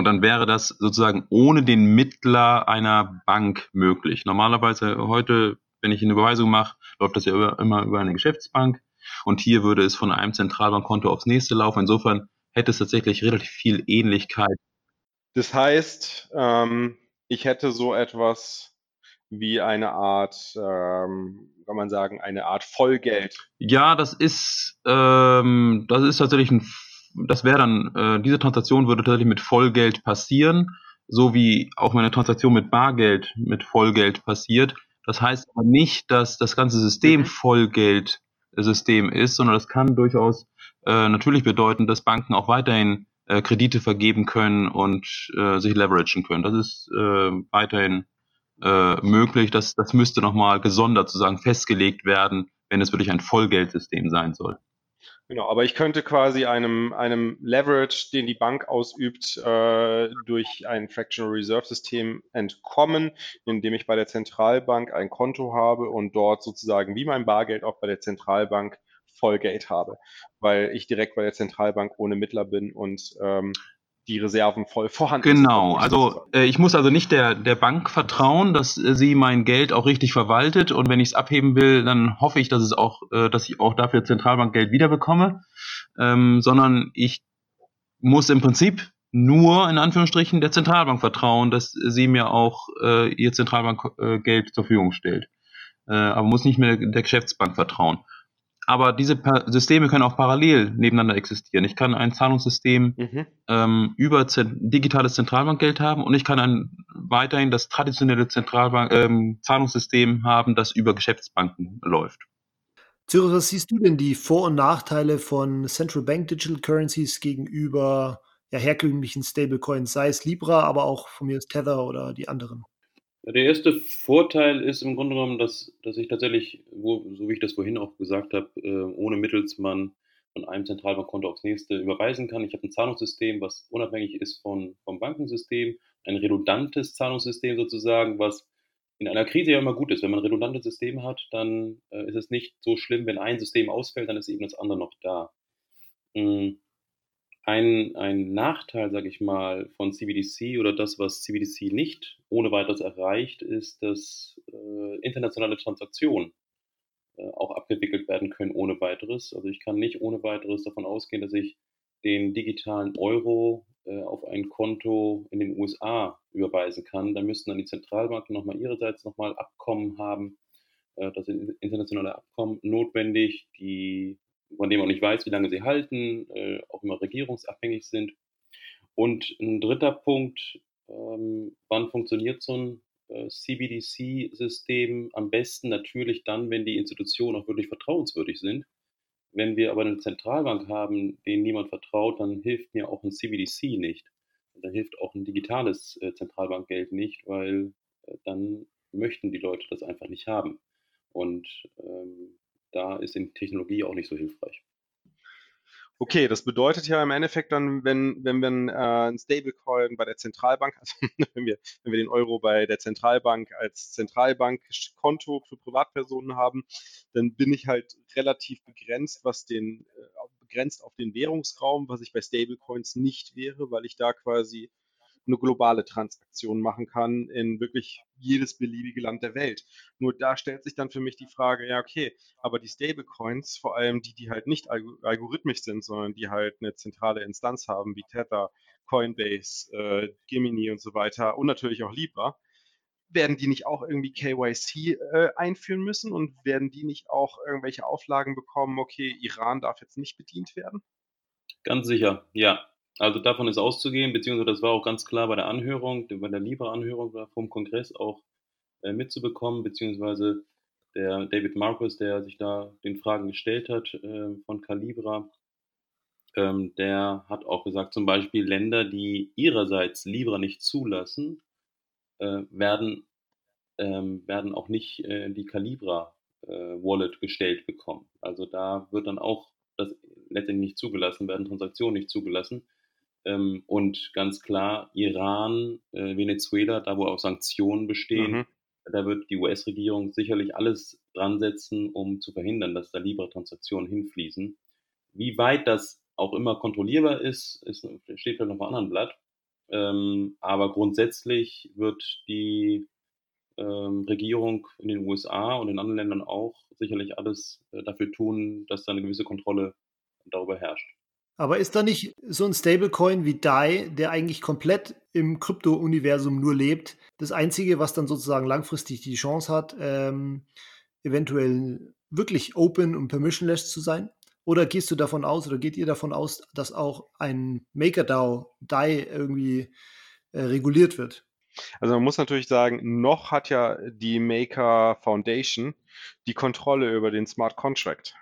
Und dann wäre das sozusagen ohne den Mittler einer Bank möglich. Normalerweise heute, wenn ich eine Überweisung mache, läuft das ja über, immer über eine Geschäftsbank. Und hier würde es von einem Zentralbankkonto aufs nächste laufen. Insofern hätte es tatsächlich relativ viel Ähnlichkeit. Das heißt, ähm, ich hätte so etwas wie eine Art, ähm, kann man sagen, eine Art Vollgeld. Ja, das ist, ähm, das ist tatsächlich ein, das wäre dann, äh, diese Transaktion würde tatsächlich mit Vollgeld passieren, so wie auch meine Transaktion mit Bargeld mit Vollgeld passiert. Das heißt aber nicht, dass das ganze System mhm. Vollgeldsystem ist, sondern das kann durchaus äh, natürlich bedeuten, dass Banken auch weiterhin äh, Kredite vergeben können und äh, sich leveragen können. Das ist äh, weiterhin äh, möglich. Das, das müsste nochmal gesondert sozusagen festgelegt werden, wenn es wirklich ein Vollgeldsystem sein soll. Genau, aber ich könnte quasi einem, einem Leverage, den die Bank ausübt, äh, durch ein Fractional Reserve System entkommen, indem ich bei der Zentralbank ein Konto habe und dort sozusagen wie mein Bargeld auch bei der Zentralbank Vollgeld habe, weil ich direkt bei der Zentralbank ohne Mittler bin und ähm, die Reserven voll vorhanden sind. Genau, also äh, ich muss also nicht der, der Bank vertrauen, dass äh, sie mein Geld auch richtig verwaltet und wenn ich es abheben will, dann hoffe ich, dass es auch, äh, dass ich auch dafür Zentralbankgeld wiederbekomme, ähm, sondern ich muss im Prinzip nur in Anführungsstrichen der Zentralbank vertrauen, dass sie mir auch äh, ihr Zentralbankgeld äh, zur Verfügung stellt. Aber muss nicht mehr der Geschäftsbank vertrauen aber diese pa Systeme können auch parallel nebeneinander existieren. Ich kann ein Zahlungssystem mhm. ähm, über zen digitales Zentralbankgeld haben und ich kann ein, weiterhin das traditionelle Zentralbank ähm, Zahlungssystem haben, das über Geschäftsbanken läuft. Cyrus, was siehst du denn die Vor- und Nachteile von Central Bank Digital Currencies gegenüber ja, herkömmlichen Stablecoins, sei es Libra, aber auch von mir ist Tether oder die anderen? Der erste Vorteil ist im Grunde genommen, dass, dass ich tatsächlich, wo, so wie ich das vorhin auch gesagt habe, äh, ohne Mittelsmann von einem Zentralbankkonto aufs nächste überweisen kann. Ich habe ein Zahlungssystem, was unabhängig ist von, vom Bankensystem, ein redundantes Zahlungssystem sozusagen, was in einer Krise ja immer gut ist. Wenn man redundante Systeme hat, dann äh, ist es nicht so schlimm, wenn ein System ausfällt, dann ist eben das andere noch da. Mhm. Ein, ein Nachteil, sage ich mal, von CBDC oder das, was CBDC nicht ohne weiteres erreicht, ist, dass äh, internationale Transaktionen äh, auch abgewickelt werden können ohne weiteres. Also ich kann nicht ohne weiteres davon ausgehen, dass ich den digitalen Euro äh, auf ein Konto in den USA überweisen kann. Da müssten dann die Zentralbanken nochmal ihrerseits nochmal Abkommen haben, äh, das internationale Abkommen notwendig, die von dem man nicht weiß, wie lange sie halten, äh, auch immer regierungsabhängig sind. Und ein dritter Punkt, ähm, wann funktioniert so ein äh, CBDC-System am besten? Natürlich dann, wenn die Institutionen auch wirklich vertrauenswürdig sind. Wenn wir aber eine Zentralbank haben, denen niemand vertraut, dann hilft mir auch ein CBDC nicht. Dann hilft auch ein digitales äh, Zentralbankgeld nicht, weil äh, dann möchten die Leute das einfach nicht haben. Und ähm, da ist die Technologie auch nicht so hilfreich. Okay, das bedeutet ja im Endeffekt dann, wenn, wenn wir äh, ein Stablecoin bei der Zentralbank, also wenn wir, wenn wir den Euro bei der Zentralbank als Zentralbankkonto für Privatpersonen haben, dann bin ich halt relativ begrenzt, was den, äh, begrenzt auf den Währungsraum, was ich bei Stablecoins nicht wäre, weil ich da quasi eine globale Transaktion machen kann in wirklich jedes beliebige Land der Welt. Nur da stellt sich dann für mich die Frage, ja, okay, aber die Stablecoins, vor allem die, die halt nicht algorithmisch sind, sondern die halt eine zentrale Instanz haben, wie Tether, Coinbase, äh, Gemini und so weiter und natürlich auch Libra, werden die nicht auch irgendwie KYC äh, einführen müssen und werden die nicht auch irgendwelche Auflagen bekommen, okay, Iran darf jetzt nicht bedient werden? Ganz sicher, ja. Also davon ist auszugehen, beziehungsweise das war auch ganz klar bei der Anhörung, bei der Libra-Anhörung vom Kongress auch äh, mitzubekommen, beziehungsweise der David Marcus, der sich da den Fragen gestellt hat äh, von Calibra, ähm, der hat auch gesagt, zum Beispiel Länder, die ihrerseits Libra nicht zulassen, äh, werden, ähm, werden auch nicht äh, die Calibra äh, Wallet gestellt bekommen. Also da wird dann auch das letztendlich nicht zugelassen, werden Transaktionen nicht zugelassen. Ähm, und ganz klar, Iran, äh, Venezuela, da wo auch Sanktionen bestehen, mhm. da wird die US-Regierung sicherlich alles dran setzen, um zu verhindern, dass da Libra-Transaktionen hinfließen. wie weit das auch immer kontrollierbar ist, ist steht vielleicht noch auf einem anderen Blatt. Ähm, aber grundsätzlich wird die ähm, Regierung in den USA und in anderen Ländern auch sicherlich alles äh, dafür tun, dass da eine gewisse Kontrolle darüber herrscht. Aber ist da nicht so ein Stablecoin wie DAI, der eigentlich komplett im Krypto-Universum nur lebt, das Einzige, was dann sozusagen langfristig die Chance hat, ähm, eventuell wirklich open und permissionless zu sein? Oder gehst du davon aus oder geht ihr davon aus, dass auch ein MakerDAO DAI irgendwie äh, reguliert wird? Also man muss natürlich sagen, noch hat ja die Maker Foundation die Kontrolle über den Smart Contract.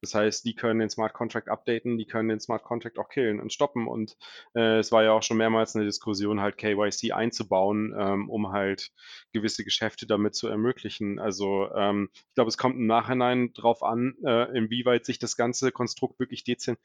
Das heißt, die können den Smart Contract updaten, die können den Smart Contract auch killen und stoppen. Und äh, es war ja auch schon mehrmals eine Diskussion, halt KYC einzubauen, ähm, um halt gewisse Geschäfte damit zu ermöglichen. Also ähm, ich glaube, es kommt im Nachhinein darauf an, äh, inwieweit sich das ganze Konstrukt wirklich dezent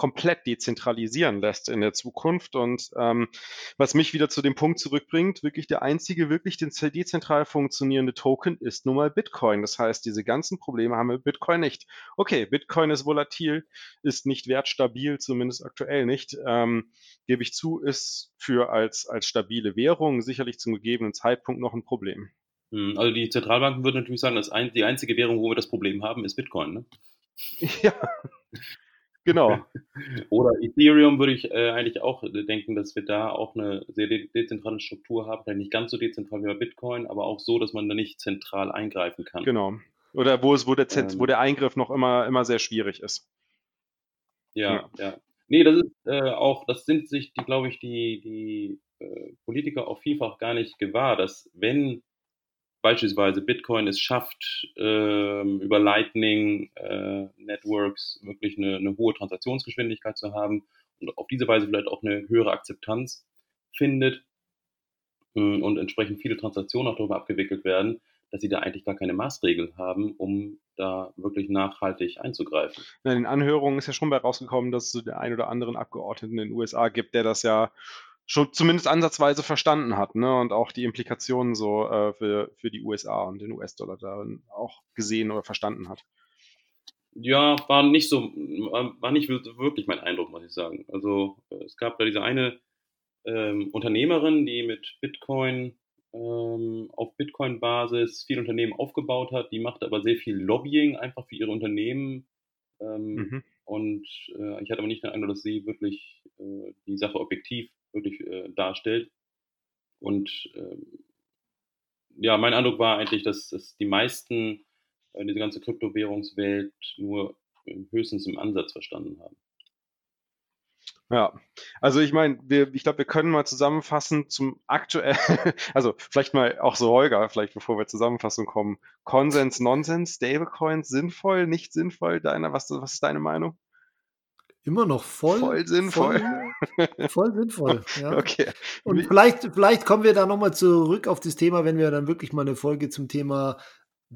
komplett dezentralisieren lässt in der Zukunft. Und ähm, was mich wieder zu dem Punkt zurückbringt, wirklich der einzige wirklich dezentral funktionierende Token ist nun mal Bitcoin. Das heißt, diese ganzen Probleme haben wir mit Bitcoin nicht. Okay, Bitcoin ist volatil, ist nicht wertstabil, zumindest aktuell nicht. Ähm, gebe ich zu, ist für als, als stabile Währung sicherlich zum gegebenen Zeitpunkt noch ein Problem. Hm, also die Zentralbanken würden natürlich sagen, dass ein, die einzige Währung, wo wir das Problem haben, ist Bitcoin. Ne? Ja. Genau. Oder Ethereum würde ich äh, eigentlich auch denken, dass wir da auch eine sehr de dezentrale Struktur haben. Vielleicht nicht ganz so dezentral wie bei Bitcoin, aber auch so, dass man da nicht zentral eingreifen kann. Genau. Oder wo es, wo der, ähm, wo der Eingriff noch immer, immer sehr schwierig ist. Ja, ja. ja. Nee, das ist äh, auch, das sind sich, die, glaube ich, die, die äh, Politiker auch vielfach gar nicht gewahr, dass wenn beispielsweise Bitcoin es schafft, äh, über Lightning äh, Networks wirklich eine, eine, hohe Transaktionsgeschwindigkeit zu haben und auf diese Weise vielleicht auch eine höhere Akzeptanz findet äh, und entsprechend viele Transaktionen auch darüber abgewickelt werden, dass sie da eigentlich gar keine Maßregel haben, um da wirklich nachhaltig einzugreifen. In den Anhörungen ist ja schon bei rausgekommen, dass es so der ein oder anderen Abgeordneten in den USA gibt, der das ja schon zumindest ansatzweise verstanden hat, ne? Und auch die Implikationen so äh, für, für die USA und den US-Dollar da auch gesehen oder verstanden hat. Ja, war nicht so, war nicht wirklich mein Eindruck, muss ich sagen. Also es gab da diese eine ähm, Unternehmerin, die mit Bitcoin ähm, auf Bitcoin-Basis viele Unternehmen aufgebaut hat. Die macht aber sehr viel Lobbying einfach für ihre Unternehmen. Ähm, mhm. Und äh, ich hatte aber nicht den Eindruck, dass sie wirklich äh, die Sache objektiv wirklich äh, darstellt. Und ähm, ja, mein Eindruck war eigentlich, dass, dass die meisten äh, diese ganze Kryptowährungswelt nur höchstens im Ansatz verstanden haben. Ja, also ich meine, wir, ich glaube, wir können mal zusammenfassen zum aktuell, also vielleicht mal auch so Holger, vielleicht bevor wir Zusammenfassung kommen. Konsens, Nonsens, Stablecoins, sinnvoll, nicht sinnvoll, deiner, was, was ist deine Meinung? Immer noch voll, voll sinnvoll. Voll, voll sinnvoll. Ja. Okay. Und vielleicht, vielleicht kommen wir da nochmal zurück auf das Thema, wenn wir dann wirklich mal eine Folge zum Thema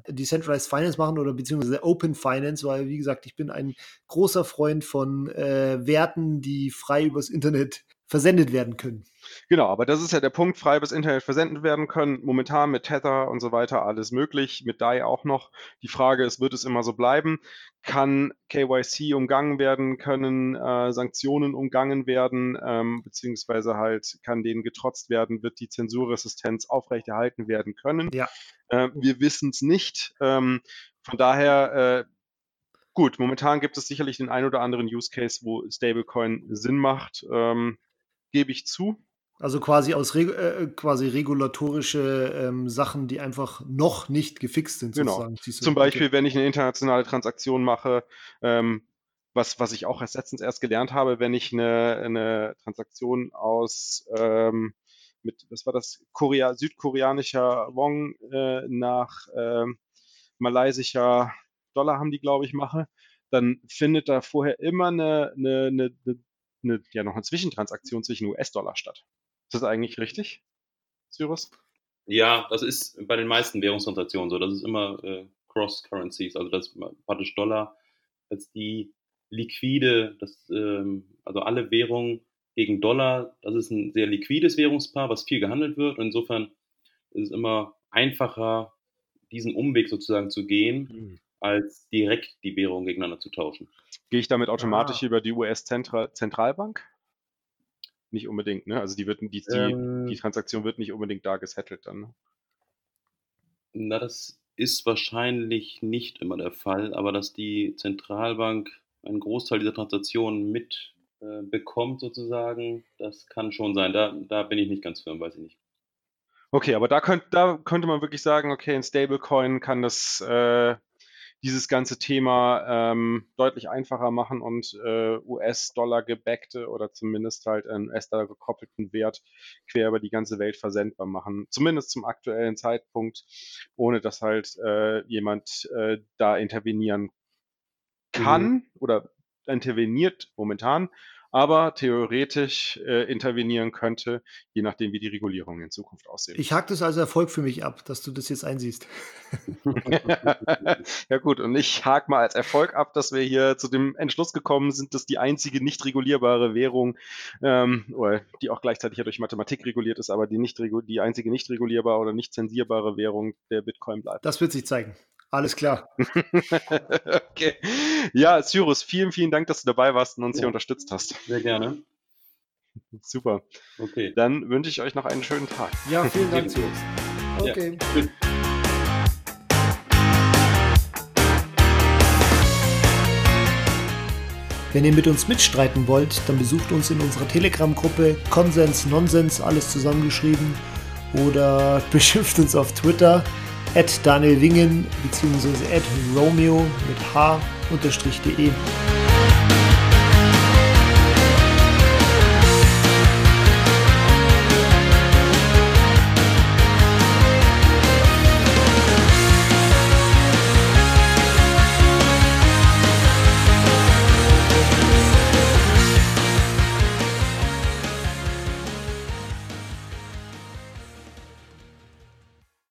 Decentralized Finance machen oder beziehungsweise Open Finance, weil wie gesagt, ich bin ein großer Freund von äh, Werten, die frei übers Internet versendet werden können. Genau, aber das ist ja der Punkt, frei übers Internet versendet werden können. Momentan mit Tether und so weiter alles möglich, mit DAI auch noch. Die Frage ist, wird es immer so bleiben? Kann KYC umgangen werden? Können äh, Sanktionen umgangen werden? Ähm, beziehungsweise halt kann denen getrotzt werden? Wird die Zensurresistenz aufrechterhalten werden können? Ja. Äh, wir wissen es nicht. Ähm, von daher äh, Gut, momentan gibt es sicherlich den ein oder anderen Use Case, wo Stablecoin Sinn macht. Ähm, gebe ich zu. Also quasi aus Reg äh, quasi regulatorische ähm, Sachen, die einfach noch nicht gefixt sind, sozusagen. Genau. Zum Beispiel, wenn ich eine internationale Transaktion mache, ähm, was, was ich auch erst letztens erst gelernt habe, wenn ich eine, eine Transaktion aus ähm, mit, was war das, Korea, südkoreanischer Wong äh, nach äh, malaysischer Dollar haben die, glaube ich, mache, dann findet da vorher immer eine, eine, eine, eine, ja, noch eine Zwischentransaktion zwischen US-Dollar statt. Ist das eigentlich richtig, Cyrus? Ja, das ist bei den meisten Währungstransaktionen so. Das ist immer äh, Cross-Currencies, also das praktisch Dollar als die liquide, das, ähm, also alle Währungen gegen Dollar, das ist ein sehr liquides Währungspaar, was viel gehandelt wird. Und insofern ist es immer einfacher, diesen Umweg sozusagen zu gehen, mhm. als direkt die Währung gegeneinander zu tauschen. Gehe ich damit automatisch ah. über die US-Zentralbank? Nicht unbedingt, ne? Also die, wird, die, ähm, die Transaktion wird nicht unbedingt da gesettelt dann. Ne? Na, das ist wahrscheinlich nicht immer der Fall, aber dass die Zentralbank einen Großteil dieser Transaktionen mit äh, bekommt, sozusagen, das kann schon sein. Da, da bin ich nicht ganz firm, weiß ich nicht. Okay, aber da, könnt, da könnte man wirklich sagen, okay, ein Stablecoin kann das äh, dieses ganze Thema ähm, deutlich einfacher machen und äh, US-Dollar gebackte oder zumindest halt einen US-Dollar gekoppelten Wert quer über die ganze Welt versendbar machen. Zumindest zum aktuellen Zeitpunkt, ohne dass halt äh, jemand äh, da intervenieren kann mhm. oder interveniert momentan aber theoretisch äh, intervenieren könnte, je nachdem, wie die Regulierungen in Zukunft aussehen. Ich hake das als Erfolg für mich ab, dass du das jetzt einsiehst. ja gut, und ich hake mal als Erfolg ab, dass wir hier zu dem Entschluss gekommen sind, dass die einzige nicht regulierbare Währung, ähm, oder die auch gleichzeitig ja durch Mathematik reguliert ist, aber die, nicht, die einzige nicht regulierbare oder nicht zensierbare Währung der Bitcoin bleibt. Das wird sich zeigen. Alles klar. okay. Ja, Cyrus, vielen, vielen Dank, dass du dabei warst und uns ja. hier unterstützt hast. Sehr gerne. Super. Okay. Dann wünsche ich euch noch einen schönen Tag. Ja, vielen Dank, Cyrus. Okay. Ja. Wenn ihr mit uns mitstreiten wollt, dann besucht uns in unserer Telegram-Gruppe Konsens Nonsens, alles zusammengeschrieben, oder beschimpft uns auf Twitter at Daniel Wingen bzw. at Romeo mit H-de.